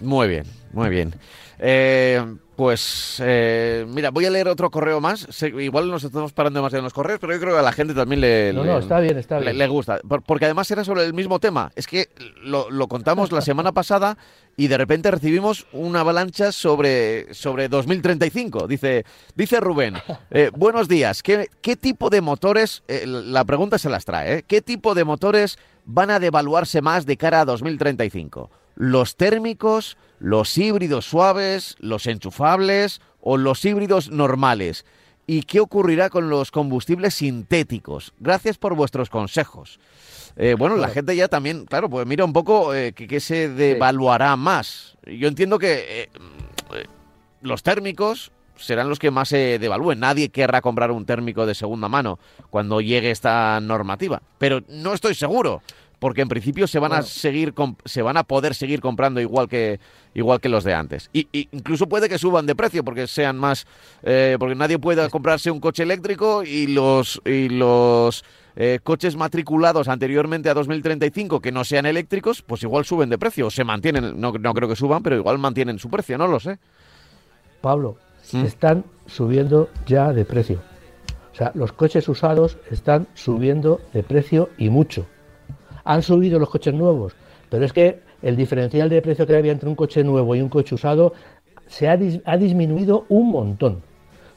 S1: Muy bien, muy bien. Eh, pues eh, mira, voy a leer otro correo más. igual nos estamos parando demasiado en los correos, pero yo creo que a la gente también le,
S2: no, no, está bien, está bien.
S1: le, gusta. porque además era sobre el mismo tema. Es que lo, contamos la semana pasada y de repente recibimos una avalancha sobre, sobre 2035. Dice, dice Rubén, eh, buenos días. ¿Qué, ¿Qué, tipo de motores, eh, la pregunta se las trae, ¿qué tipo de motores van a devaluarse más de cara a 2035? ¿Los térmicos? los híbridos suaves, los enchufables o los híbridos normales. ¿Y qué ocurrirá con los combustibles sintéticos? Gracias por vuestros consejos. Eh, bueno, la gente ya también, claro, pues mira un poco eh, qué se devaluará más. Yo entiendo que eh, los térmicos serán los que más se devalúen. Nadie querrá comprar un térmico de segunda mano cuando llegue esta normativa. Pero no estoy seguro porque en principio se van a seguir se van a poder seguir comprando igual que igual que los de antes. Y, incluso puede que suban de precio porque sean más eh, porque nadie pueda comprarse un coche eléctrico y los y los eh, coches matriculados anteriormente a 2035 que no sean eléctricos, pues igual suben de precio o se mantienen, no, no creo que suban, pero igual mantienen su precio, no lo sé.
S2: Pablo, ¿Mm? están subiendo ya de precio. O sea, los coches usados están subiendo de precio y mucho han subido los coches nuevos, pero es que el diferencial de precio que había entre un coche nuevo y un coche usado se ha, disminuido un montón.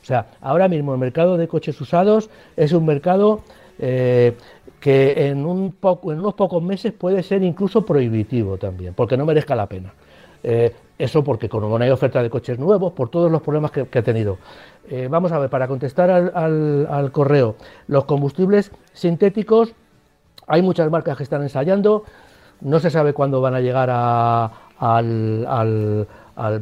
S2: O sea, ahora mismo el mercado de coches usados es un mercado eh, que en unos pocos meses puede ser incluso prohibitivo también, porque no merezca la pena. Eh, eso porque como no hay oferta de coches nuevos, por todos los problemas que, ha tenido. Eh, vamos a ver, para contestar al correo, los combustibles sintéticos hay muchas marcas que están ensayando, no se sabe cuándo van a llegar al,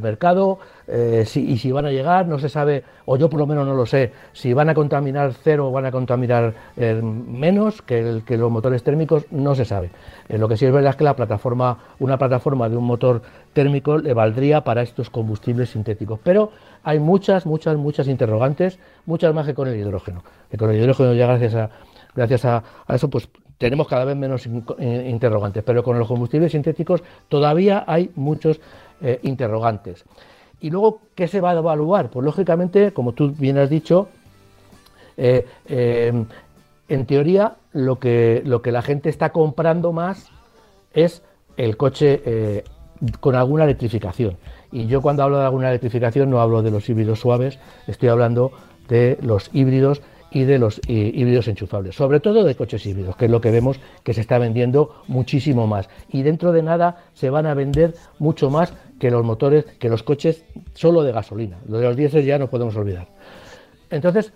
S2: mercado eh, y si van a llegar, no se sabe, o yo por lo menos no lo sé, si van a contaminar cero o van a contaminar eh, menos que, que, los motores térmicos, no se sabe. Eh, lo que sí es verdad es que la plataforma, una plataforma de un motor térmico le valdría para estos combustibles sintéticos. Pero hay muchas, muchas, muchas interrogantes, muchas más que con el hidrógeno. Que con el hidrógeno ya gracias a gracias a, eso, pues tenemos cada vez menos eh, interrogantes, pero con los combustibles sintéticos todavía hay muchos eh, interrogantes. Y luego, ¿qué se va a evaluar? Pues lógicamente, como tú bien has dicho, eh, en teoría lo que, lo que la gente está comprando más es el coche con alguna electrificación. Y yo cuando hablo de alguna electrificación no hablo de los híbridos suaves, estoy hablando de los híbridos y de los híbridos enchufables, sobre todo de coches híbridos, que es lo que vemos que se está vendiendo muchísimo más. Y dentro de nada se van a vender mucho más que los motores, que los coches solo de gasolina. Lo de los diésel ya no podemos olvidar. Entonces,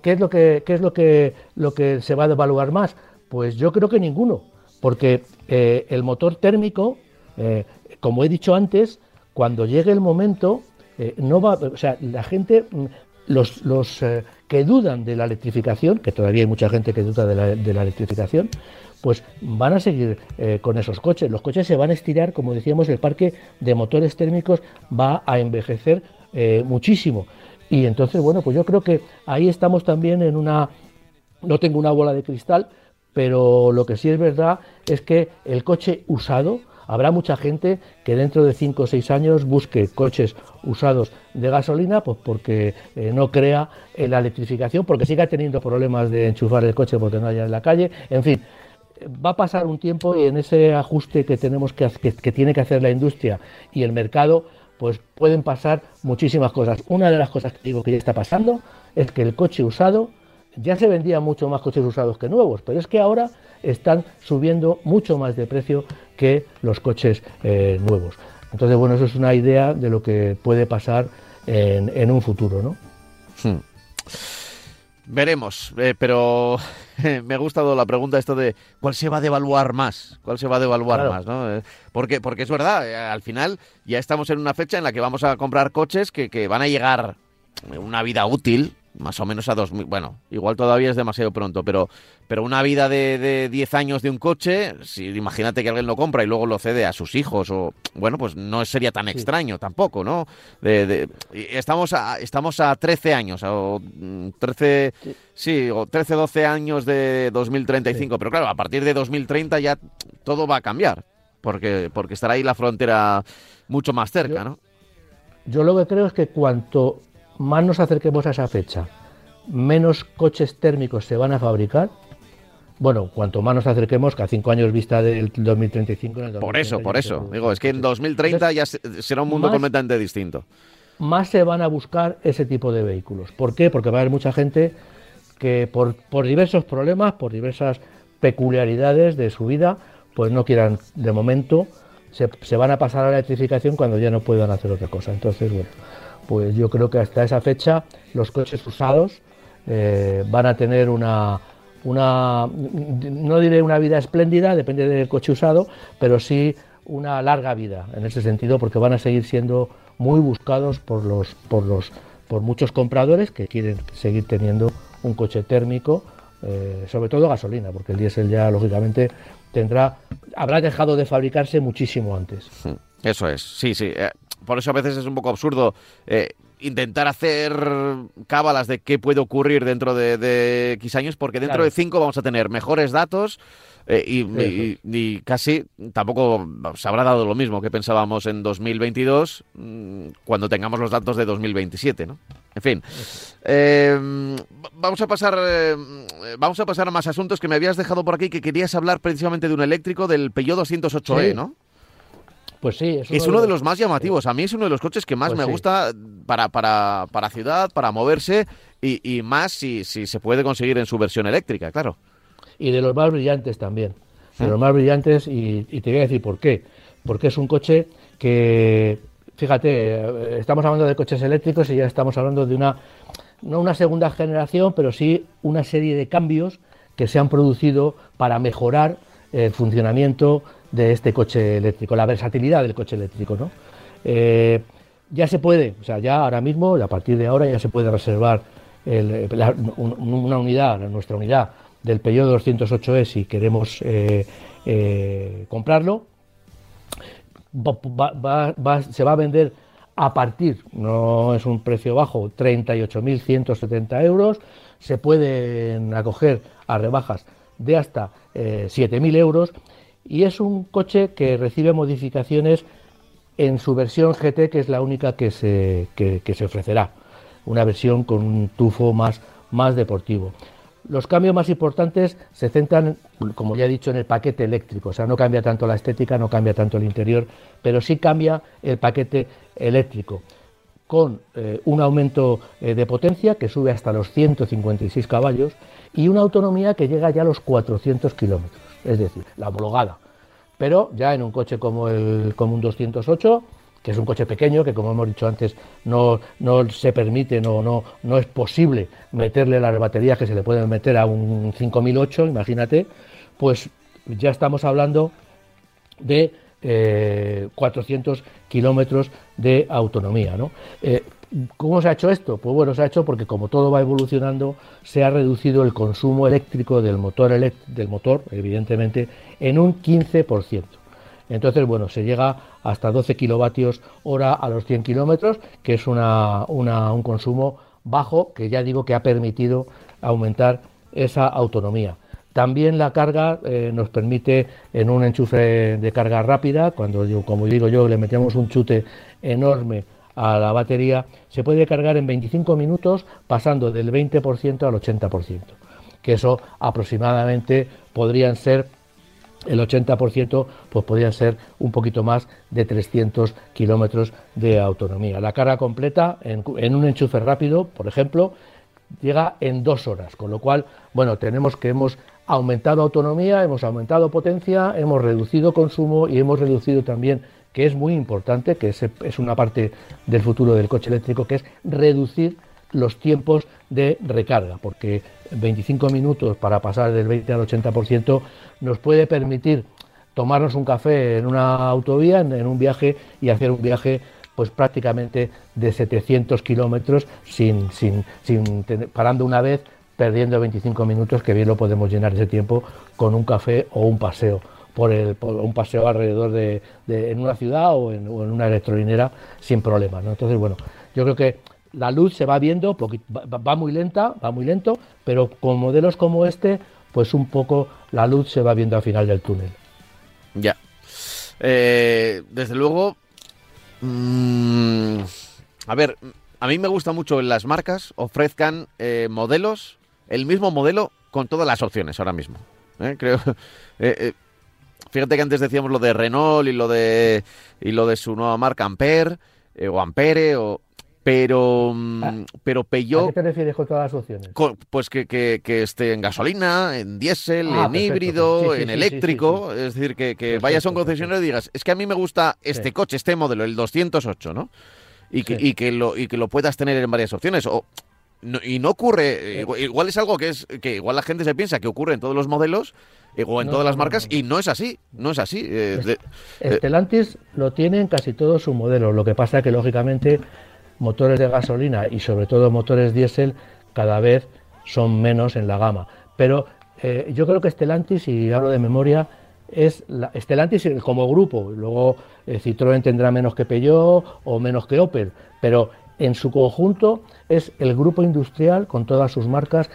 S2: ¿qué es lo que, qué es lo que, lo que se va a devaluar más? Pues yo creo que ninguno, porque eh, el motor térmico, eh, como he dicho antes, cuando llegue el momento, eh, no va, o sea, la gente los, los eh, que dudan de la electrificación, que todavía hay mucha gente que duda de la, electrificación, pues van a seguir eh, con esos coches. Los coches se van a estirar, como decíamos, el parque de motores térmicos va a envejecer eh, muchísimo. Y entonces, bueno, pues yo creo que ahí estamos también en una... No tengo una bola de cristal, pero lo que sí es verdad es que el coche usado, Habrá mucha gente que dentro de 5 o 6 años busque coches usados de gasolina pues porque eh, no crea en la electrificación, porque siga teniendo problemas de enchufar el coche porque no haya en la calle, en fin. Va a pasar un tiempo y en ese ajuste que tenemos que, que, que tiene que hacer la industria y el mercado, pues pueden pasar muchísimas cosas. Una de las cosas que digo que ya está pasando es que el coche usado ya se vendían mucho más coches usados que nuevos, pero es que ahora están subiendo mucho más de precio que los coches eh, nuevos. Entonces, bueno, eso es una idea de lo que puede pasar en, un futuro, ¿no?
S1: Hmm. Veremos, eh, pero me ha gustado la pregunta esto de cuál se va a devaluar más, cuál se va a devaluar más, ¿no? Eh, porque, porque es verdad, al final ya estamos en una fecha en la que vamos a comprar coches que, que van a llegar una vida útil más o menos a 2000, bueno, igual todavía es demasiado pronto, pero, pero una vida de, de 10 años de un coche, si imagínate que alguien lo compra y luego lo cede a sus hijos, o bueno, pues no sería tan extraño tampoco, ¿no? De, estamos, a, estamos a 13 años, o 13, mm, sí. o 13, 12 años de 2035, pero claro, a partir de 2030 ya todo va a cambiar, porque, porque estará ahí la frontera mucho más cerca, ¿no?
S2: Yo lo que creo es que cuanto más nos acerquemos a esa fecha, menos coches térmicos se van a fabricar. Bueno, cuanto más nos acerquemos, que a cinco años vista del 2035.
S1: por eso, por eso. Digo, es que en 2030 ya será un mundo completamente distinto.
S2: Más se van a buscar ese tipo de vehículos. ¿Por qué? Porque va a haber mucha gente que por, por diversos problemas, por diversas peculiaridades de su vida, pues no quieran de momento, se, se van a pasar a la electrificación cuando ya no puedan hacer otra cosa. Entonces, bueno, pues yo creo que hasta esa fecha los coches usados eh, van a tener una, una, no diré una vida espléndida, depende del coche usado, pero sí una larga vida en ese sentido, porque van a seguir siendo muy buscados por los, por los, por muchos compradores que quieren seguir teniendo un coche térmico, eh, sobre todo gasolina, porque el diésel ya lógicamente tendrá, habrá dejado de fabricarse muchísimo antes.
S1: Eso es, sí, sí. Eh, por eso a veces es un poco absurdo eh, intentar hacer cábalas de qué puede ocurrir dentro de, X años, porque dentro de cinco vamos a tener mejores datos eh, y, casi tampoco se habrá dado lo mismo que pensábamos en 2022 mm, cuando tengamos los datos de 2027, ¿no? En fin, em, vamos a pasar vamos a pasar a más asuntos que me habías dejado por aquí que querías hablar precisamente de un eléctrico del Peugeot 208e, ¿no?
S2: Pues sí,
S1: es uno, de, los, más llamativos. A mí es uno de los coches que más pues me gusta para, para, para ciudad, para moverse y, más si, si se puede conseguir en su versión eléctrica, claro.
S2: Y de los más brillantes también. De los más brillantes y, te voy a decir por qué. Porque es un coche que, fíjate, eh, estamos hablando de coches eléctricos y ya estamos hablando de una, no una segunda generación, pero sí una serie de cambios que se han producido para mejorar el funcionamiento de este coche eléctrico, la versatilidad del coche eléctrico, ¿no? Eh, ya se puede, o sea, ya ahora mismo, a partir de ahora, ya se puede reservar una unidad, nuestra unidad del Peugeot 208e si queremos eh, eh, comprarlo. se va a vender a partir, no es un precio bajo, 38.170 euros. Se pueden acoger a rebajas de hasta 7.000 euros y es un coche que recibe modificaciones en su versión GT, que es la única que se, se ofrecerá, una versión con un tufo más, más deportivo. Los cambios más importantes se centran, como ya he dicho, en el paquete eléctrico, o sea, no cambia tanto la estética, no cambia tanto el interior, pero sí cambia el paquete eléctrico, con eh, un aumento eh, de potencia que sube hasta los 156 caballos y una autonomía que llega ya a los 400 kilómetros es decir, la homologada. Pero ya en un coche como el Común 208, que es un coche pequeño, que como hemos dicho antes, no, no se permite, no, no, no es posible meterle las baterías que se le pueden meter a un 5008, imagínate, pues ya estamos hablando de 400 eh, kilómetros de autonomía. ¿no? Eh, ¿Cómo se ha hecho esto? Pues bueno, se ha hecho porque como todo va evolucionando, se ha reducido el consumo eléctrico del motor, del motor evidentemente, en un 15%. Entonces, bueno, se llega hasta 12 kilovatios hora a los 100 kilómetros, que es una, un consumo bajo, que ya digo que ha permitido aumentar esa autonomía. También la carga eh, nos permite en un enchufe de carga rápida, cuando como digo yo, le metemos un chute enorme a la batería se puede cargar en 25 minutos pasando del 20% al 80%, que eso aproximadamente podrían ser el 80% pues podrían ser un poquito más de 300 kilómetros de autonomía. La carga completa en, en, un enchufe rápido, por ejemplo, llega en dos horas, con lo cual, bueno, tenemos que hemos aumentado autonomía, hemos aumentado potencia, hemos reducido consumo y hemos reducido también que es muy importante, que es, es una parte del futuro del coche eléctrico, que es reducir los tiempos de recarga, porque 25 minutos para pasar del 20 al 80% nos puede permitir tomarnos un café en una autovía, en, un viaje y hacer un viaje pues prácticamente de 700 kilómetros sin, sin, sin parando una vez, perdiendo 25 minutos, que bien lo podemos llenar ese tiempo con un café o un paseo. Por, el, por un paseo alrededor de, en una ciudad o en, una electrolinera sin problema. ¿no? Entonces, bueno, yo creo que la luz se va viendo, va muy lenta, va muy lento, pero con modelos como este, pues un poco la luz se va viendo al final del túnel.
S1: Ya. Eh, desde luego, mm, a ver, a mí me gusta mucho en las marcas ofrezcan eh, modelos, el mismo modelo con todas las opciones ahora mismo. ¿eh? Creo. fíjate que antes decíamos lo de Renault y lo de y lo de su nueva marca Ampere o Ampere o pero, mm, ah, pero Peugeot...
S2: ¿A qué te refieres con todas las opciones?
S1: pues que, que, esté en gasolina, en diésel, ah, en híbrido, en eléctrico. es decir, que, vayas a un concesionario y digas, es que a mí me gusta este coche, este modelo, el 208, ¿no? Y que, y, que lo, y que lo puedas tener en varias opciones. O, y no ocurre, igual, es algo que es que igual la gente se piensa que ocurre en todos los modelos o en todas las marcas y no es así, no es así.
S2: Eh, Estelantis lo tiene en casi todos sus modelos, lo que pasa es que lógicamente motores de gasolina y sobre todo motores diésel cada vez son menos en la gama. Pero eh, yo creo que Stellantis, si hablo de memoria, es la, Stellantis como grupo. Luego eh, Citroën tendrá menos que Peugeot o menos que Opel, pero en su conjunto es el grupo industrial con todas sus marcas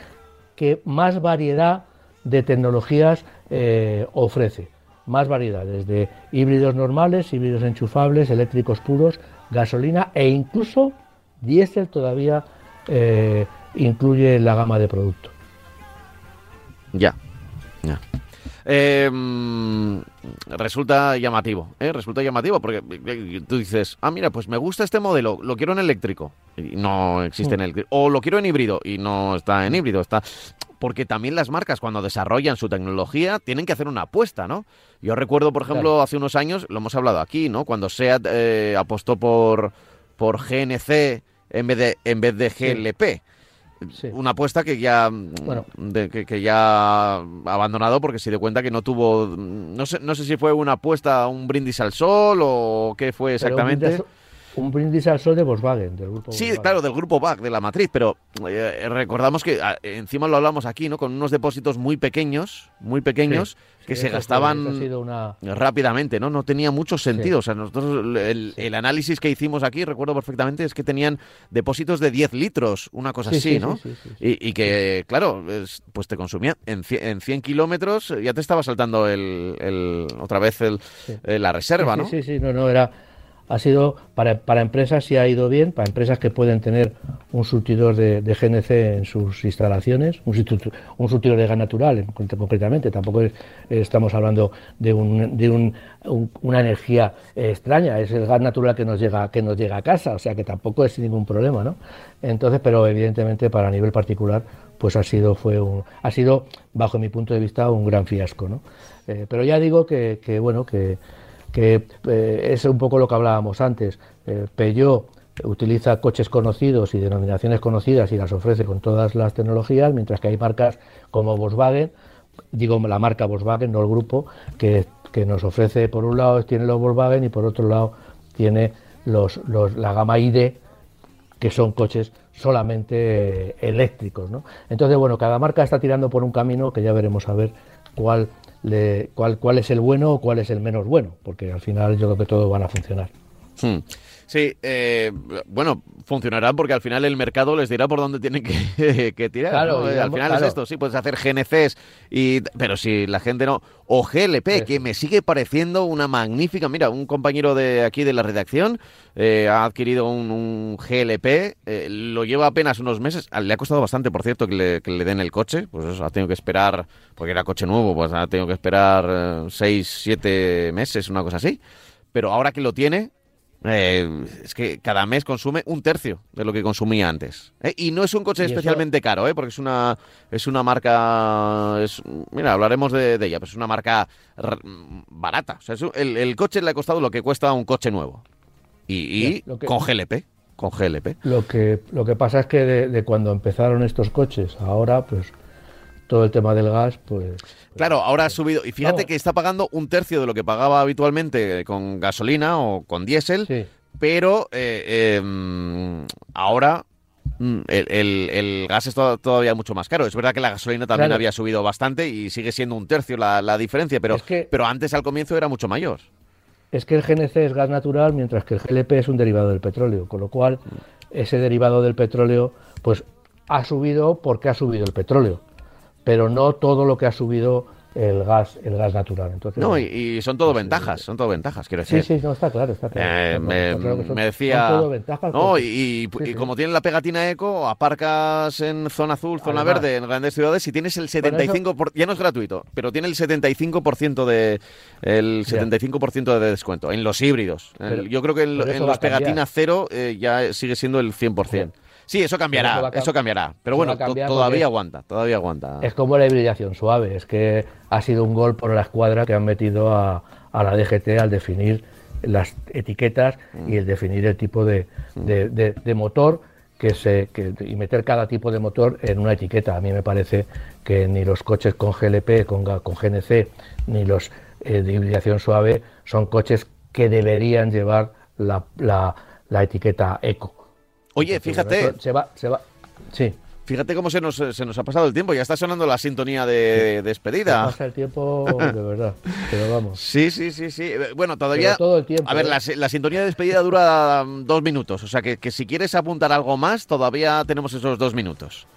S2: que más variedad de tecnologías eh, ofrece. Más variedad, desde híbridos normales, híbridos enchufables, eléctricos puros, gasolina e incluso diésel todavía eh, incluye la gama de producto.
S1: Ya, ya. Em, resulta llamativo, ¿eh? resulta llamativo porque eh, tú dices, ah, mira, pues me gusta este modelo, lo quiero en eléctrico y no existe en mm. eléctrico, o lo quiero en híbrido y no está en híbrido, está porque también las marcas cuando desarrollan su tecnología tienen que hacer una apuesta, ¿no? Yo recuerdo, por ejemplo, hace unos años, lo hemos hablado aquí, ¿no? Cuando SEAT eh, apostó por, por GNC en vez de, en vez de GLP. Una apuesta que ya bueno. que, ya ha abandonado porque se dio cuenta que no tuvo no sé no sé si fue una apuesta un brindis al sol o qué fue exactamente
S2: un brindis al sol de Volkswagen, del grupo
S1: Sí, claro, del grupo VAG, de la matriz, pero eh, recordamos que ah, encima lo hablamos aquí, ¿no? Con unos depósitos muy pequeños, muy pequeños, que se gastaban rápidamente, ¿no? No tenía mucho sentido. O sea, nosotros, el, análisis que hicimos aquí, recuerdo perfectamente, es que tenían depósitos de 10 litros, una cosa así, ¿no? Y, que, claro, pues te consumía en 100, kilómetros, ya te estaba saltando el, otra vez el, eh, la reserva, ¿no?
S2: Sí, sí, no, no, era ha sido para, para empresas sí ha ido bien, para empresas que pueden tener un surtidor de, GNC en sus instalaciones, un, un surtidor de gas natural concretamente, tampoco estamos hablando de, un, una energía extraña, es el gas natural que nos llega que nos llega a casa, o sea que tampoco es ningún problema, ¿no? Entonces, pero evidentemente para nivel particular pues ha sido fue un, ha sido bajo mi punto de vista un gran fiasco, ¿no? Eh, pero ya digo que bueno que que eh, es un poco lo que hablábamos antes. Eh, Peugeot utiliza coches conocidos y denominaciones conocidas y las ofrece con todas las tecnologías, mientras que hay marcas como Volkswagen, digo la marca Volkswagen, no el grupo, que, nos ofrece, por un lado tiene los Volkswagen y por otro lado tiene los, la gama ID, que son coches solamente eléctricos. ¿no? Entonces, bueno, cada marca está tirando por un camino que ya veremos a ver cuál cuál, cuál es el bueno o cuál es el menos bueno, porque al final yo creo que todos van a funcionar.
S1: Hmm. Sí, eh, bueno, funcionarán porque al final el mercado les dirá por dónde tienen que, tirar. Claro, eh, al final es esto, sí, puedes hacer GNCs, y, pero si la gente no... O GLP, que me sigue pareciendo una magnífica... Mira, un compañero de aquí de la redacción eh, ha adquirido un, GLP, lo lleva apenas unos meses, le ha costado bastante, por cierto, que le, que le den el coche, pues eso, ha tenido que esperar, porque era coche nuevo, pues ha tenido que esperar seis, siete meses, una cosa así. Pero ahora que lo tiene, eh, es que cada mes consume un tercio de lo que consumía antes. ¿eh? Y no es un coche especialmente caro, ¿eh? porque es una, es una marca. Es, mira, hablaremos de, ella, pero es una marca barata. el, coche le ha costado lo que cuesta un coche nuevo. Y, con GLP. Con GLP.
S2: Lo que, lo que pasa es que de cuando empezaron estos coches, ahora, pues todo el tema del gas, pues...
S1: Claro, ahora ha subido. Y fíjate que está pagando un tercio de lo que pagaba habitualmente con gasolina o con diésel, pero eh, em, ahora mm, el, el- el gas es to- todavía mucho más caro. Es verdad que la gasolina también
S2: Claro.
S1: había subido bastante y sigue siendo un tercio la, la diferencia, pero,
S2: Es que-
S1: pero antes al comienzo era mucho mayor.
S2: Es que el GNC es gas natural, mientras que el GLP es un derivado del petróleo, con lo cual ese derivado del petróleo, pues ha subido porque ha subido el petróleo, pero no todo lo que ha subido el gas, el gas natural. Entonces,
S1: No, y, y son todo ventajas, son todo ventajas, quiero
S2: sí,
S1: decir.
S2: sí, no está claro, está claro.
S1: Eh, me,
S2: está claro que son-
S1: me
S2: son
S1: decía.
S2: todo ventajas
S1: no, y, y-
S2: Sí,
S1: y
S2: sí.
S1: como tiene la pegatina eco, aparcas en zona azul, zona
S2: Además-
S1: verde, en grandes ciudades y tienes el 75%, por- ya no es gratuito, pero tiene el 75% de el
S2: Ya.
S1: 75% de descuento en los híbridos. Yo creo que
S2: eso
S1: en los
S2: a cambiar.
S1: pegatina cero eh, ya sigue siendo el 100%. Sí, eso cambiará,
S2: eso
S1: cambiará. Pero bueno, todavía aguanta, todavía aguanta.
S2: Es como la hibridación suave, es que ha sido un gol por la escuadra que han metido a, a la DGT al definir las etiquetas y el definir el tipo de, de- de- de motor que se que- y meter cada tipo de motor en una etiqueta. A mí me parece que ni los coches con GLP, con, GNC, ni los eh, de hibridación suave son coches que deberían llevar la, la- la etiqueta eco.
S1: Oye,
S2: Entonces,
S1: fíjate,
S2: Se va, se va. Sí.
S1: fíjate cómo se nos, se nos ha pasado el tiempo. Ya está sonando la sintonía de despedida.
S2: Pasa el tiempo de verdad. Pero vamos.
S1: Sí, sí, sí, sí. Bueno, todavía.
S2: Pero todo el tiempo,
S1: A ver,
S2: ¿eh?
S1: la, la sintonía de despedida dura mm, dos minutos. O sea que, que si quieres apuntar algo más, todavía tenemos esos dos minutos.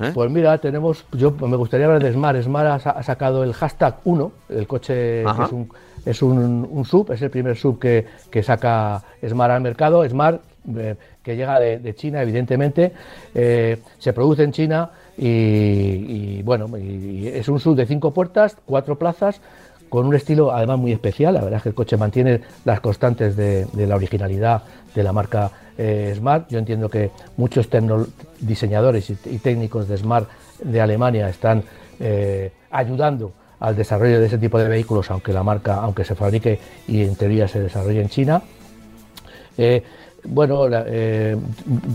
S1: ¿Eh?
S2: Pues mira, tenemos, yo me gustaría hablar de Smart. Smart ha, sa- ha sacado el hashtag 1, el coche que es, un, es un, un sub, es el primer sub que, que saca Smart al mercado. Smart, que llega de, China, evidentemente, eh, se produce en China y, bueno, es un sub de cinco puertas, cuatro plazas, con un estilo además muy especial. La verdad es que el coche mantiene las constantes de, la originalidad de la marca eh, Smart. Yo entiendo que muchos diseñadores y, técnicos de Smart de Alemania están eh, ayudando al desarrollo de ese tipo de vehículos, aunque la marca, aunque se fabrique y en teoría se desarrolle en China. Bueno, la- eh,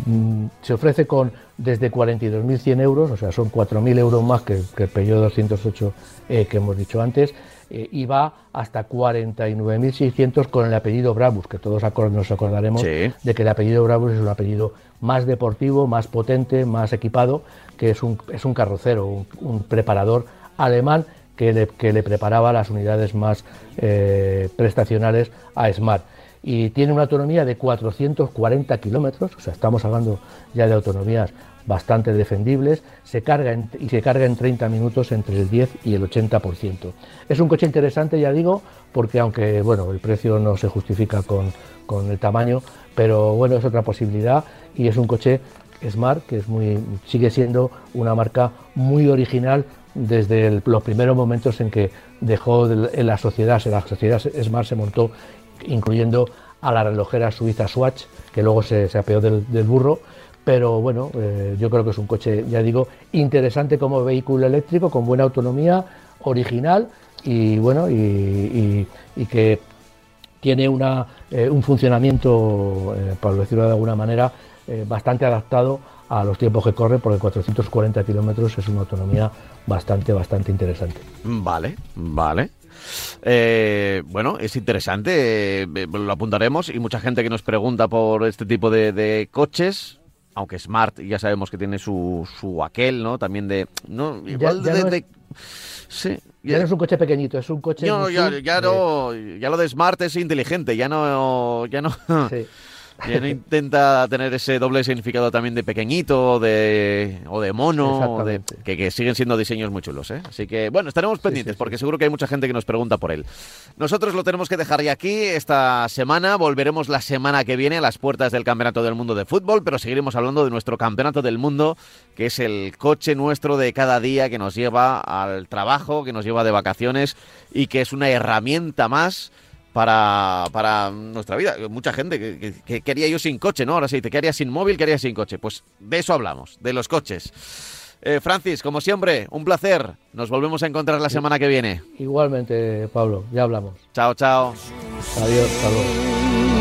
S2: mm, se ofrece con desde 42.100 euros, o sea, son 4.000 euros más que, que el Peugeot 208 eh, que hemos dicho antes, eh, y va hasta 49.600 con el apellido Brabus, que todos nos acordaremos
S1: Sí.
S2: de que el apellido Brabus es un apellido más deportivo, más potente, más equipado, que es un, es un carrocero, un, un preparador alemán que le, que le preparaba las unidades más eh, prestacionales a Smart. Y tiene una autonomía de 440 kilómetros, o sea, estamos hablando ya de autonomías bastante defendibles, se carga y se carga en 30 minutos entre el 10 y el 80%. Es un coche interesante, ya digo, porque aunque bueno, el precio no se justifica con, con el tamaño, pero bueno, es otra posibilidad y es un coche Smart que es muy, sigue siendo una marca muy original desde los primeros momentos en que dejó de- la sociedad, la sociedad Smart se montó incluyendo a la relojera suiza Swatch, que luego se, se apeó del, burro, pero bueno, eh, yo creo que es un coche, ya digo, interesante como vehículo eléctrico, con buena autonomía, original y bueno, y, que tiene una, eh, un funcionamiento, eh, por decirlo de alguna manera, eh, bastante adaptado a los tiempos que corre, porque 440 kilómetros es una autonomía bastante, bastante interesante.
S1: Vale, vale. Eh, bueno, es interesante, eh, lo apuntaremos y mucha gente que nos pregunta por este tipo de, de coches, aunque Smart ya sabemos que tiene su, su aquel, ¿no? También de... No, igual
S2: ya
S1: de...
S2: no es-
S1: de- sí.
S2: Ya no es un coche pequeñito, es un coche...
S1: No, ya, ya
S2: de-
S1: no, ya lo de Smart es inteligente, ya no, ya no,
S2: sí.
S1: ya no intenta tener ese doble significado también de pequeñito o de, o de mono, o de- que, que siguen siendo diseños muy chulos, ¿eh? Así que, bueno, estaremos pendientes
S2: sí,
S1: porque seguro que hay mucha gente que nos pregunta por él. Nosotros lo tenemos que dejar ya aquí esta semana, volveremos la semana que viene a las puertas del Campeonato del Mundo de Fútbol, pero seguiremos hablando de nuestro Campeonato del Mundo, que es el coche nuestro de cada día que nos lleva al trabajo, que nos lleva de vacaciones y que es una herramienta más para, para nuestra vida. Mucha gente que, que, que quería yo sin coche, ¿no? Ahora sí, te quedaría sin móvil, quería sin coche. Pues de eso hablamos, de los coches. Eh, Francis, como siempre, un placer. Nos volvemos a encontrar la semana que viene.
S2: Igualmente, Pablo, ya hablamos.
S1: Chao, chao.
S2: Adiós, hasta luego.